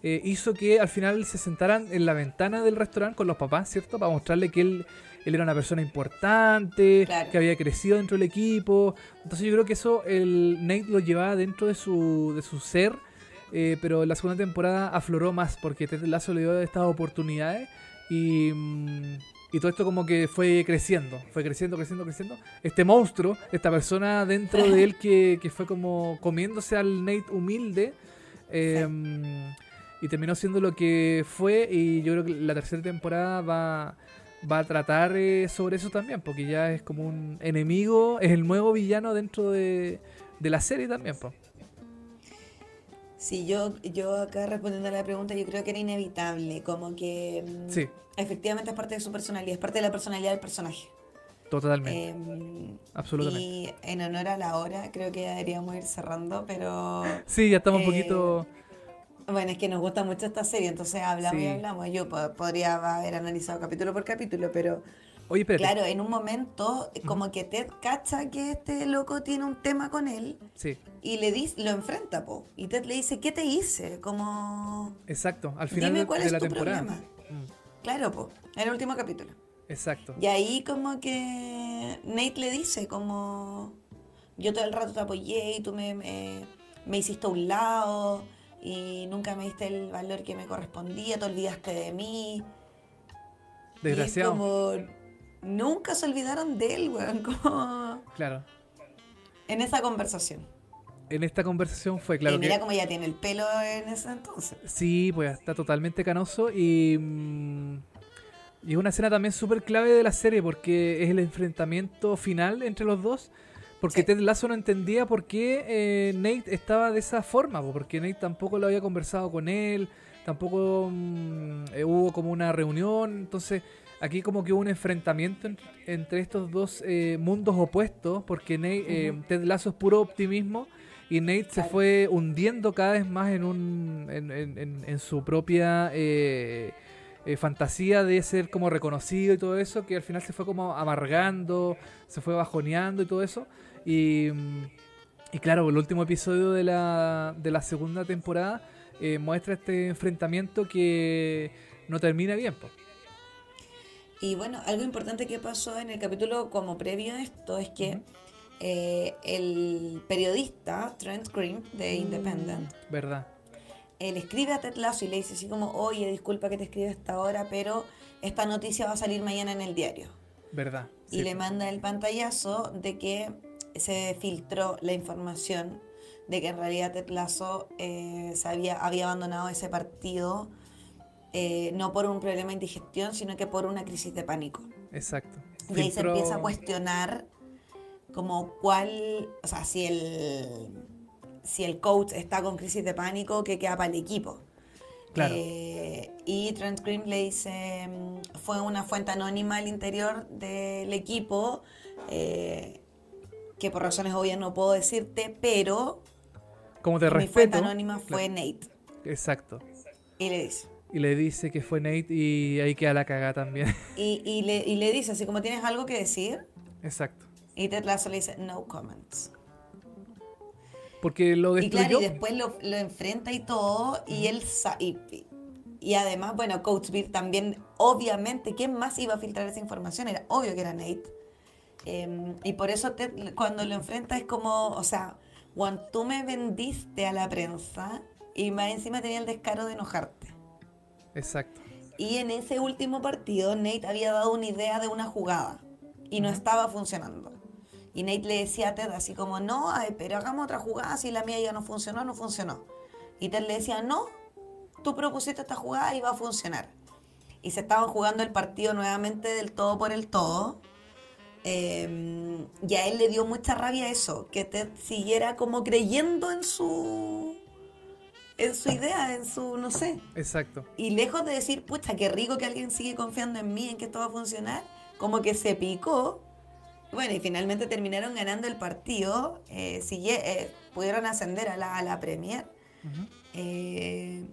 eh, hizo que al final se sentaran en la ventana del restaurante con los papás, ¿cierto? Para mostrarle que él, él era una persona importante, que había crecido dentro del equipo. Entonces yo creo que eso el Nate lo llevaba dentro de su, de su ser, eh, pero la segunda temporada afloró más porque Ted Lasso le dio estas oportunidades y... Mm, y todo esto como que fue creciendo, fue creciendo, creciendo, creciendo. Este monstruo, esta persona dentro de él que, que fue como comiéndose al Nate humilde, eh, y terminó siendo lo que fue y yo creo que la tercera temporada va, va a tratar eh, sobre eso también, porque ya es como un enemigo, es el nuevo villano dentro de, la serie también. pues Sí, yo, yo acá respondiendo a la pregunta, yo creo que era inevitable, como que mm, sí. Efectivamente es parte de su personalidad, es parte de la personalidad del personaje. Totalmente. Em, Absolutamente. Y en honor a la hora, creo que ya deberíamos ir cerrando, pero... Sí, ya estamos un poquito eh, bueno, es que nos gusta mucho esta serie, entonces hablamos y hablamos. Yo podría haber analizado capítulo por capítulo, pero Oye, claro, en un momento como que Ted cacha que este loco tiene un tema con él sí. y le dice, lo enfrenta, po. Y Ted le dice, ¿qué te hice? Como... Exacto, al final Dime cuál de, es la tu temporada. Problema. Mm. Claro, po, en el último capítulo. Exacto. Y ahí como que Nate le dice como, yo todo el rato te apoyé y tú me, me, me hiciste a un lado y nunca me diste el valor que me correspondía, te olvidaste de mí. Desgraciado. como, nunca se olvidaron de él, weón, como... Claro. En esa conversación. En esta conversación fue claro. Y mira cómo ya tiene el pelo en ese entonces. Sí, pues está totalmente canoso y. Mm, y es una escena también súper clave de la serie porque es el enfrentamiento final entre los dos. Porque Ted Lasso no entendía por qué eh, Nate estaba de esa forma, porque Nate tampoco lo había conversado con él, tampoco mm, eh, hubo como una reunión, entonces aquí como que hubo un enfrentamiento entre estos dos eh, mundos opuestos, porque Nate, Ted Lasso es puro optimismo y Nate se fue hundiendo cada vez más en, un, en, su propia fantasía de ser como reconocido y todo eso, que al final se fue como amargando, se fue bajoneando y todo eso. Y, y claro, el último episodio de la, de la segunda temporada eh, muestra este enfrentamiento que no termina bien. Y bueno, algo importante que pasó en el capítulo como previo a esto es que eh, el periodista Trent Green de mm, Independent, ¿verdad? Él escribe a Ted Lasso y le dice así como, oye, disculpa que te escriba esta hora, pero esta noticia va a salir mañana en el diario. ¿Verdad? Y le manda el pantallazo de que se filtró la información de que en realidad Ted Lasso eh, había, abandonado ese partido eh, no por un problema de indigestión, sino que por una crisis de pánico. Exacto. Y ahí se empieza a cuestionar como cuál, o sea, si el, si el coach está con crisis de pánico, ¿qué queda para el equipo? Claro. Eh, y Trent Green le dice, mm, fue una fuente anónima al interior del equipo, que por razones obvias no puedo decirte, pero como te mi fuente anónima fue Nate. Exacto. Y le dice. Y le dice que fue Nate y ahí queda la cagada también. Y, y, le, y le dice, así como tienes algo que decir. Exacto. Y Ted Lasso le dice, no comments. Porque lo destruyó. Y claro, y después lo, lo enfrenta y todo, y él... Y, y además, bueno, Coach Beer también, obviamente, ¿quién más iba a filtrar esa información? Era obvio que era Nate. Em, y por eso cuando lo enfrentas es como, o sea, cuando tú me vendiste a la prensa y más encima tenía el descaro de enojarte. Exacto. Y en ese último partido Nate había dado una idea de una jugada y no estaba funcionando. Y Nate le decía a Ted así como, no, pero hagamos otra jugada, si la mía ya no funcionó, no funcionó. Y Ted le decía, no, tú propusiste esta jugada y va a funcionar. Y se estaban jugando el partido nuevamente del todo por el todo. Eh, y a él le dio mucha rabia eso, que Ted siguiera como creyendo en su en su idea, en su, no sé. Exacto. Y lejos de decir, pucha, qué rico que alguien sigue confiando en mí, en que esto va a funcionar, como que se picó. Bueno, y finalmente terminaron ganando el partido, eh, eh pudieron ascender a la, a la Premier. Eh,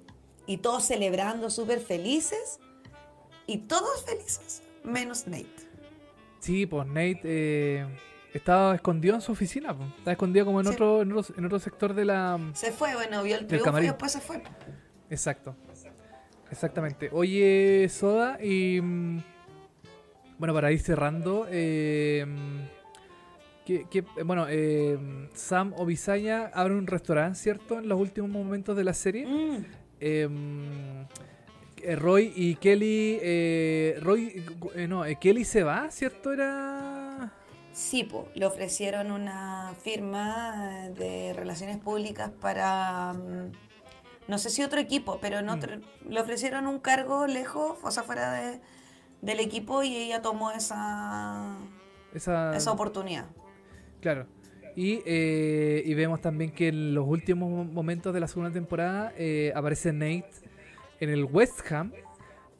y todos celebrando, súper felices. Y todos felices, menos Nate. Sí, pues Nate eh, estaba escondido en su oficina, pues. estaba escondido como en, otro, en, otro, sector de la... Se fue, bueno, vio el triunfo y después se fue. Exacto, exactamente. Oye, Soda, y... Bueno, para ir cerrando, eh, que, bueno, eh, Sam Obisaya abre un restaurante, ¿cierto? En los últimos momentos de la serie. Mm. Eh, eh, Roy y Kelly. Eh, Roy. Eh, no, Kelly se va, ¿cierto? Era. Sí, po, le ofrecieron una firma de relaciones públicas para. Mm, no sé si otro equipo, pero no, mm. le ofrecieron un cargo lejos, o sea, fuera de, del equipo y ella tomó esa, esa, esa oportunidad. Claro. Y, y, vemos también que en los últimos momentos de la segunda temporada aparece Nate en el West Ham,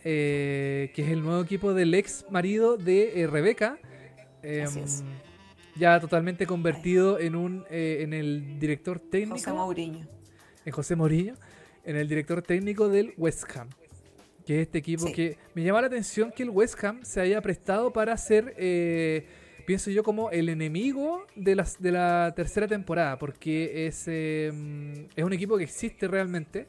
eh, que es el nuevo equipo del ex marido de eh, Rebeca. Em, ya totalmente convertido en un eh, en el director técnico. José Mourinho. En José Mourinho, en el director técnico del West Ham. Que es este equipo que me llama la atención que el West Ham se haya prestado para ser, pienso yo, como el enemigo de, las, de la tercera temporada. Porque es, em, es un equipo que existe realmente.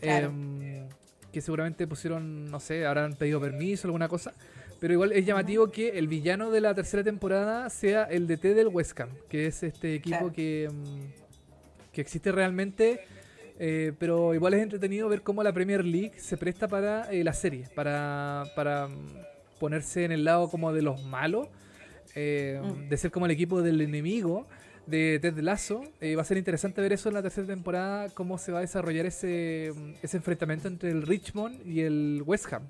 Em, que seguramente pusieron, no sé, habrán pedido permiso, alguna cosa. Pero igual es llamativo que el villano de la tercera temporada sea el DT del West Ham, que es este equipo que, mm, que existe realmente. Eh, pero igual es entretenido ver cómo la Premier League se presta para eh, la serie, para, para mm, ponerse en el lado como de los malos, eh, mm. de ser como el equipo del enemigo de Ted Lasso. Eh, va a ser interesante ver eso en la tercera temporada, cómo se va a desarrollar ese, ese enfrentamiento entre el Richmond y el West Ham.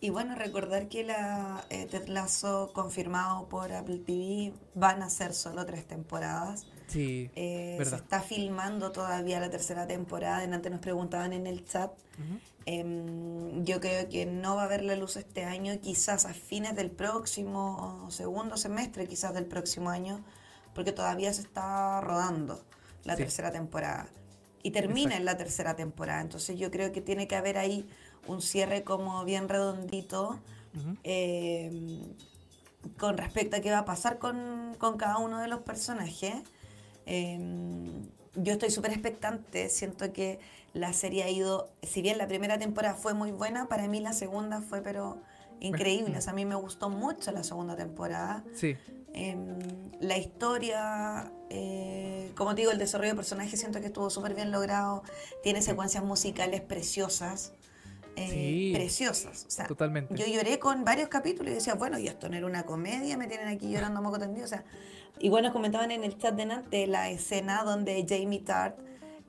Y bueno, recordar que la Ted Lasso confirmado por Apple TV van a ser solo tres temporadas. Sí, eh, se está filmando todavía la tercera temporada. Antes nos preguntaban en el chat. Em, yo creo que no va a haber la luz este año, quizás a fines del próximo segundo semestre, quizás del próximo año, porque todavía se está rodando la tercera temporada. Y termina en la tercera temporada. Entonces yo creo que tiene que haber ahí un cierre como bien redondito em, con respecto a qué va a pasar con, con cada uno de los personajes. Em, yo estoy súper expectante, siento que la serie ha ido, si bien la primera temporada fue muy buena, para mí la segunda fue pero increíble, o sea, a mí me gustó mucho la segunda temporada. Sí. Em, la historia, eh, como te digo, el desarrollo de personajes siento que estuvo súper bien logrado, tiene secuencias musicales preciosas. Eh, preciosas. O sea, Totalmente. Yo lloré con varios capítulos y decía, bueno, y esto no era una comedia, me tienen aquí llorando a moco tendido. O sea, igual nos comentaban en el chat de de la escena donde Jamie Tart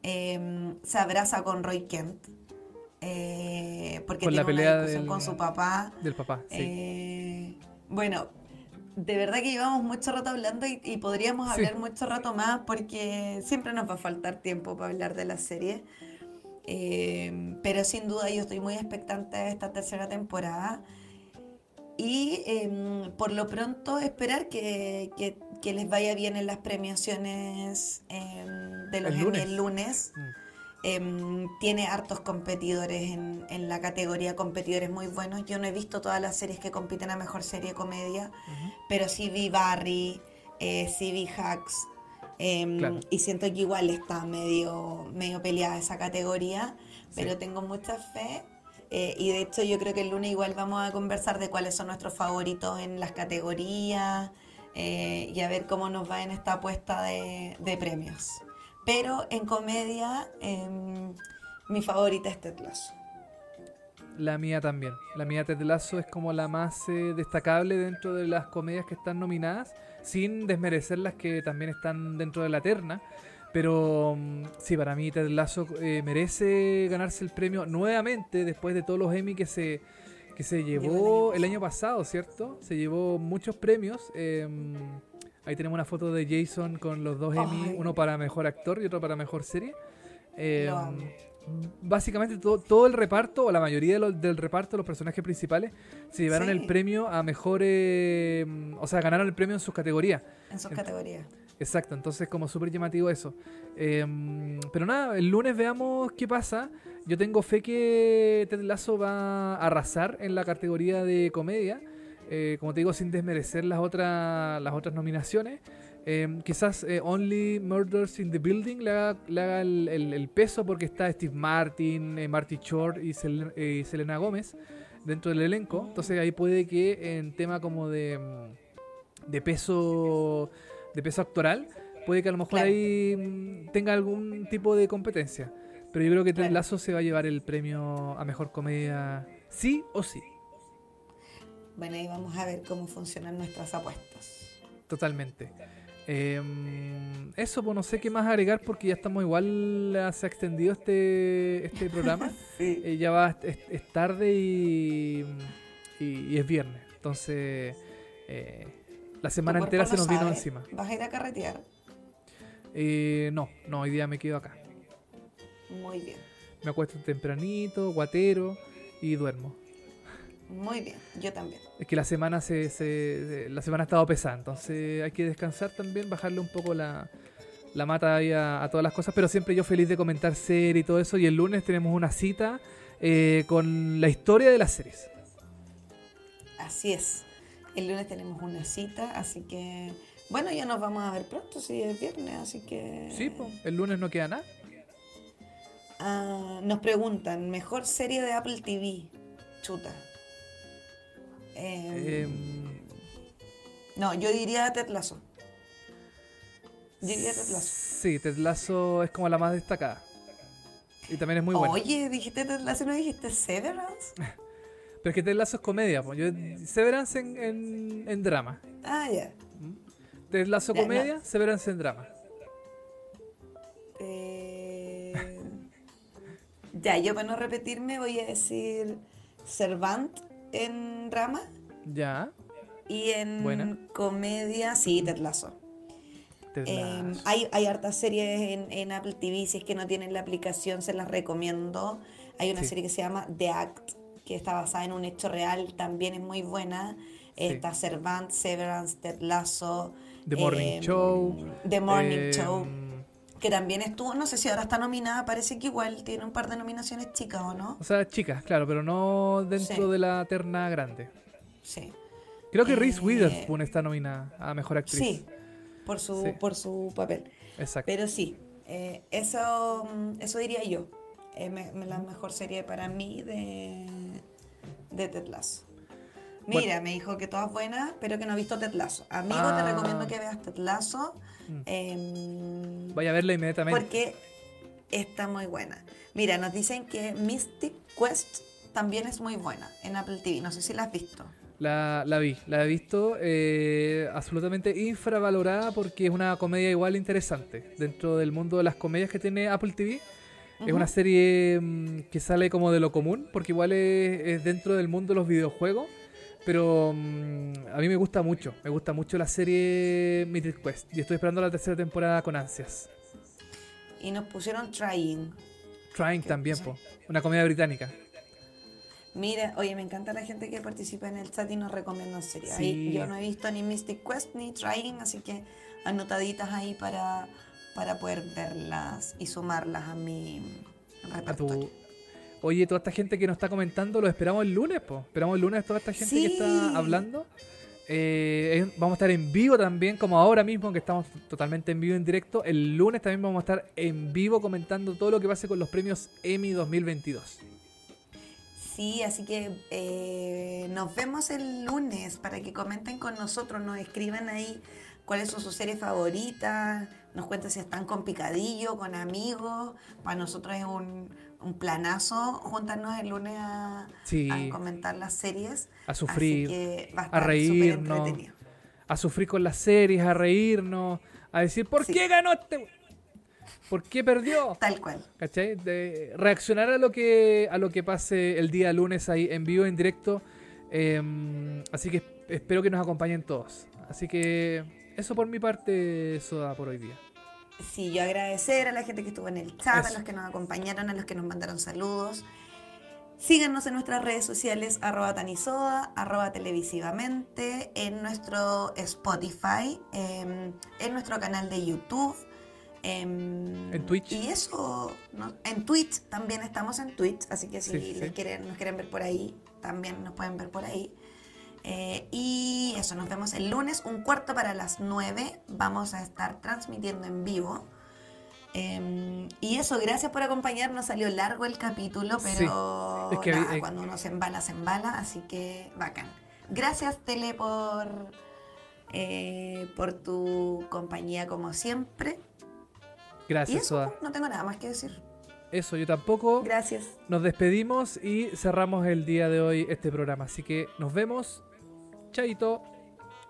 em, se abraza con Roy Kent. Eh, porque con tiene la pelea una discusión con su papá. Del papá, sí. Eh, bueno, de verdad que llevamos mucho rato hablando y, podríamos hablar mucho rato más porque siempre nos va a faltar tiempo para hablar de la serie. Eh, pero sin duda yo estoy muy expectante de esta tercera temporada. Y em, por lo pronto esperar que, que, les vaya bien en las premiaciones em, de los el lunes. El lunes. Mm. Em, tiene hartos competidores en, en, la categoría, competidores muy buenos. Yo no he visto todas las series que compiten a Mejor Serie Comedia, pero sí vi Barry, eh, sí vi Hacks, Em, y siento que igual está medio, medio peleada esa categoría, pero tengo mucha fe. Eh, y de hecho yo creo que el lunes igual vamos a conversar de cuáles son nuestros favoritos en las categorías eh, y a ver cómo nos va en esta apuesta de, premios. Pero en comedia, em, mi favorita es Ted Lasso. La mía también. La mía Ted Lasso es como la más eh, destacable dentro de las comedias que están nominadas sin desmerecer las que también están dentro de la terna. Pero mm, sí, para mí Ted Lasso eh, merece ganarse el premio nuevamente después de todos los Emmy que se, que se llevó el año pasado, ¿cierto? Se llevó muchos premios. Em, ahí tenemos una foto de Jason con los dos Emmy, uno para mejor actor y otro para mejor serie. Em, básicamente todo, el reparto, o la mayoría del reparto, los personajes principales, se llevaron el premio a mejor. o sea, ganaron el premio en sus categorías. En sus categorías. Exacto, entonces como súper llamativo eso. Em, pero nada, el lunes veamos qué pasa. Yo tengo fe que Ted Lasso va a arrasar en la categoría de comedia. Eh, como te digo, sin desmerecer las otras, las otras nominaciones. Em, quizás eh, Only Murders in the Building le haga, el, peso porque está Steve Martin, eh, Marty Short y, eh, Selena Gómez dentro del elenco. Entonces ahí puede que en tema como de, de peso de peso actoral, puede que a lo mejor ahí mm, tenga algún tipo de competencia. Pero yo creo que Ted Lazo se va a llevar el premio a mejor comedia sí o sí. Bueno, ahí vamos a ver cómo funcionan nuestras apuestas. Totalmente. Em, eso, pues no sé qué más agregar porque ya estamos igual, se ha extendido este, este programa. Eh, ya va, es, tarde y, y, es viernes. Entonces, eh, la semana entera se nos vino encima. ¿Vas a ir a carretear? Eh, no, no, hoy día me quedo acá. Muy bien. Me acuesto tempranito, guatero y duermo. Muy bien, yo también. Es que la semana se, la semana ha estado pesada, entonces hay que descansar también, bajarle un poco la, la mata ahí a, todas las cosas, pero siempre yo feliz de comentar series y todo eso. Y el lunes tenemos una cita eh, con la historia de las series. Así es. El lunes tenemos una cita, así que bueno, ya nos vamos a ver pronto, si es viernes, así que... Sí, pues, el lunes no queda nada. Ah, nos preguntan, mejor serie de Apple TV. Chuta. Em, no, yo diría Ted Lasso. Yo diría Ted Lasso. Sí, Ted Lasso es como la más destacada. Y también es muy buena. Oye, dijiste Ted Lasso, ¿no dijiste Severance? Pero es que Ted Lasso es comedia, pues. Yo, Severance en, en, drama. Ah, ya. Ted Lasso Ya, comedia. Severance en drama. Eh, ya, yo para no repetirme voy a decir Servant en drama Ya, y en Buena. comedia, sí, Ted Lasso. Ted Eh, Lasso. hay, hay hartas series en, en Apple TV, si es que no tienen la aplicación, se las recomiendo. Hay una Sí. serie que se llama The Act, que está basada en un hecho real, también es muy buena. Sí. Está Servant, Severance, Ted Lasso. The Morning eh, Show. The Morning eh, Show, que también estuvo, no sé si ahora está nominada, parece que igual tiene un par de nominaciones chicas, ¿o no? O sea, chicas, claro, pero no dentro Sí. de la terna grande. Sí. Creo que Reese Eh, Witherspoon está nominada a Mejor Actriz. Sí, por su, Sí. por su papel. Exacto. Pero sí, eh, eso, mm, eso diría yo. Es me- me- la mejor serie para mí de, de Ted Lasso. Bueno. Mira, me dijo que todas buenas, pero que no ha visto Ted Lasso. Amigo, te Ah. recomiendo que veas Ted Lasso. Mm. em, Voy a verla inmediatamente. porque está muy buena. Mira, nos dicen que Mystic Quest también es muy buena en Apple TV. No sé si la has visto. La, la vi, la he visto eh, absolutamente infravalorada porque es una comedia igual interesante. Dentro del mundo de las comedias que tiene Apple TV, es una serie mm, que sale como de lo común, porque igual es, es dentro del mundo de los videojuegos. Pero mm, a mí me gusta mucho, me gusta mucho la serie Mythic Quest y estoy esperando la tercera temporada con ansias. Y nos pusieron Trying. Trying ¿Qué también, po, una comedia británica. Mira, oye, me encanta la gente que participa en el chat y nos recomienda series. Sí. Yo no he visto ni Mystic Quest ni Trying, así que anotaditas ahí para, para poder verlas y sumarlas a mi repertorio. Oye, toda esta gente que nos está comentando, lo esperamos el lunes, po. Esperamos el lunes toda esta gente que está hablando. Eh, vamos a estar en vivo también, como ahora mismo, que estamos totalmente en vivo en directo. El lunes también vamos a estar en vivo comentando todo lo que pase con los premios Emmy 2022. Sí, así que eh, nos vemos el lunes para que comenten con nosotros, nos escriban ahí cuáles son sus series favoritas, nos cuenten si están con picadillo, con amigos. Para nosotros es un, un planazo juntarnos el lunes a, Sí. a comentar las series. A sufrir, que va a, a estar reírnos. A sufrir con las series, a reírnos, a decir, ¿por Sí. qué ganó este? ¿Por qué perdió? Tal cual. ¿Cachai? De reaccionar a lo que a lo que pase el día lunes ahí en vivo, en directo. Eh, así que espero que nos acompañen todos. Así que eso por mi parte, Soda, por hoy día. Sí, yo agradecer a la gente que estuvo en el chat, Eso. a los que nos acompañaron, a los que nos mandaron saludos. Síganos en nuestras redes sociales, arroba tanisoda, arroba televisivamente, en nuestro Spotify, em, en nuestro canal de YouTube. em, En Twitch. Y eso, ¿no? en Twitch, también estamos en Twitch, así que si Sí, sí. les quieren, nos quieren ver por ahí, también nos pueden ver por ahí. Eh, y eso, nos vemos el lunes, un cuarto para las 9. Vamos a estar transmitiendo en vivo. Eh, y eso, gracias por acompañarnos. Salió largo el capítulo, Sí, pero es que nada, eh, cuando uno se embala, se embala. Así que bacán. Gracias, Tele, por, eh, por tu compañía como siempre. Gracias, eso, Soda. no tengo nada más que decir. Eso, yo tampoco. Gracias. Nos despedimos y cerramos el día de hoy este programa. Así que nos vemos. Chaito.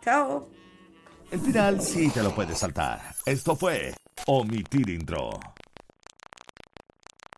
Chao. El final sí te lo puedes saltar. Esto fue Omitir Intro.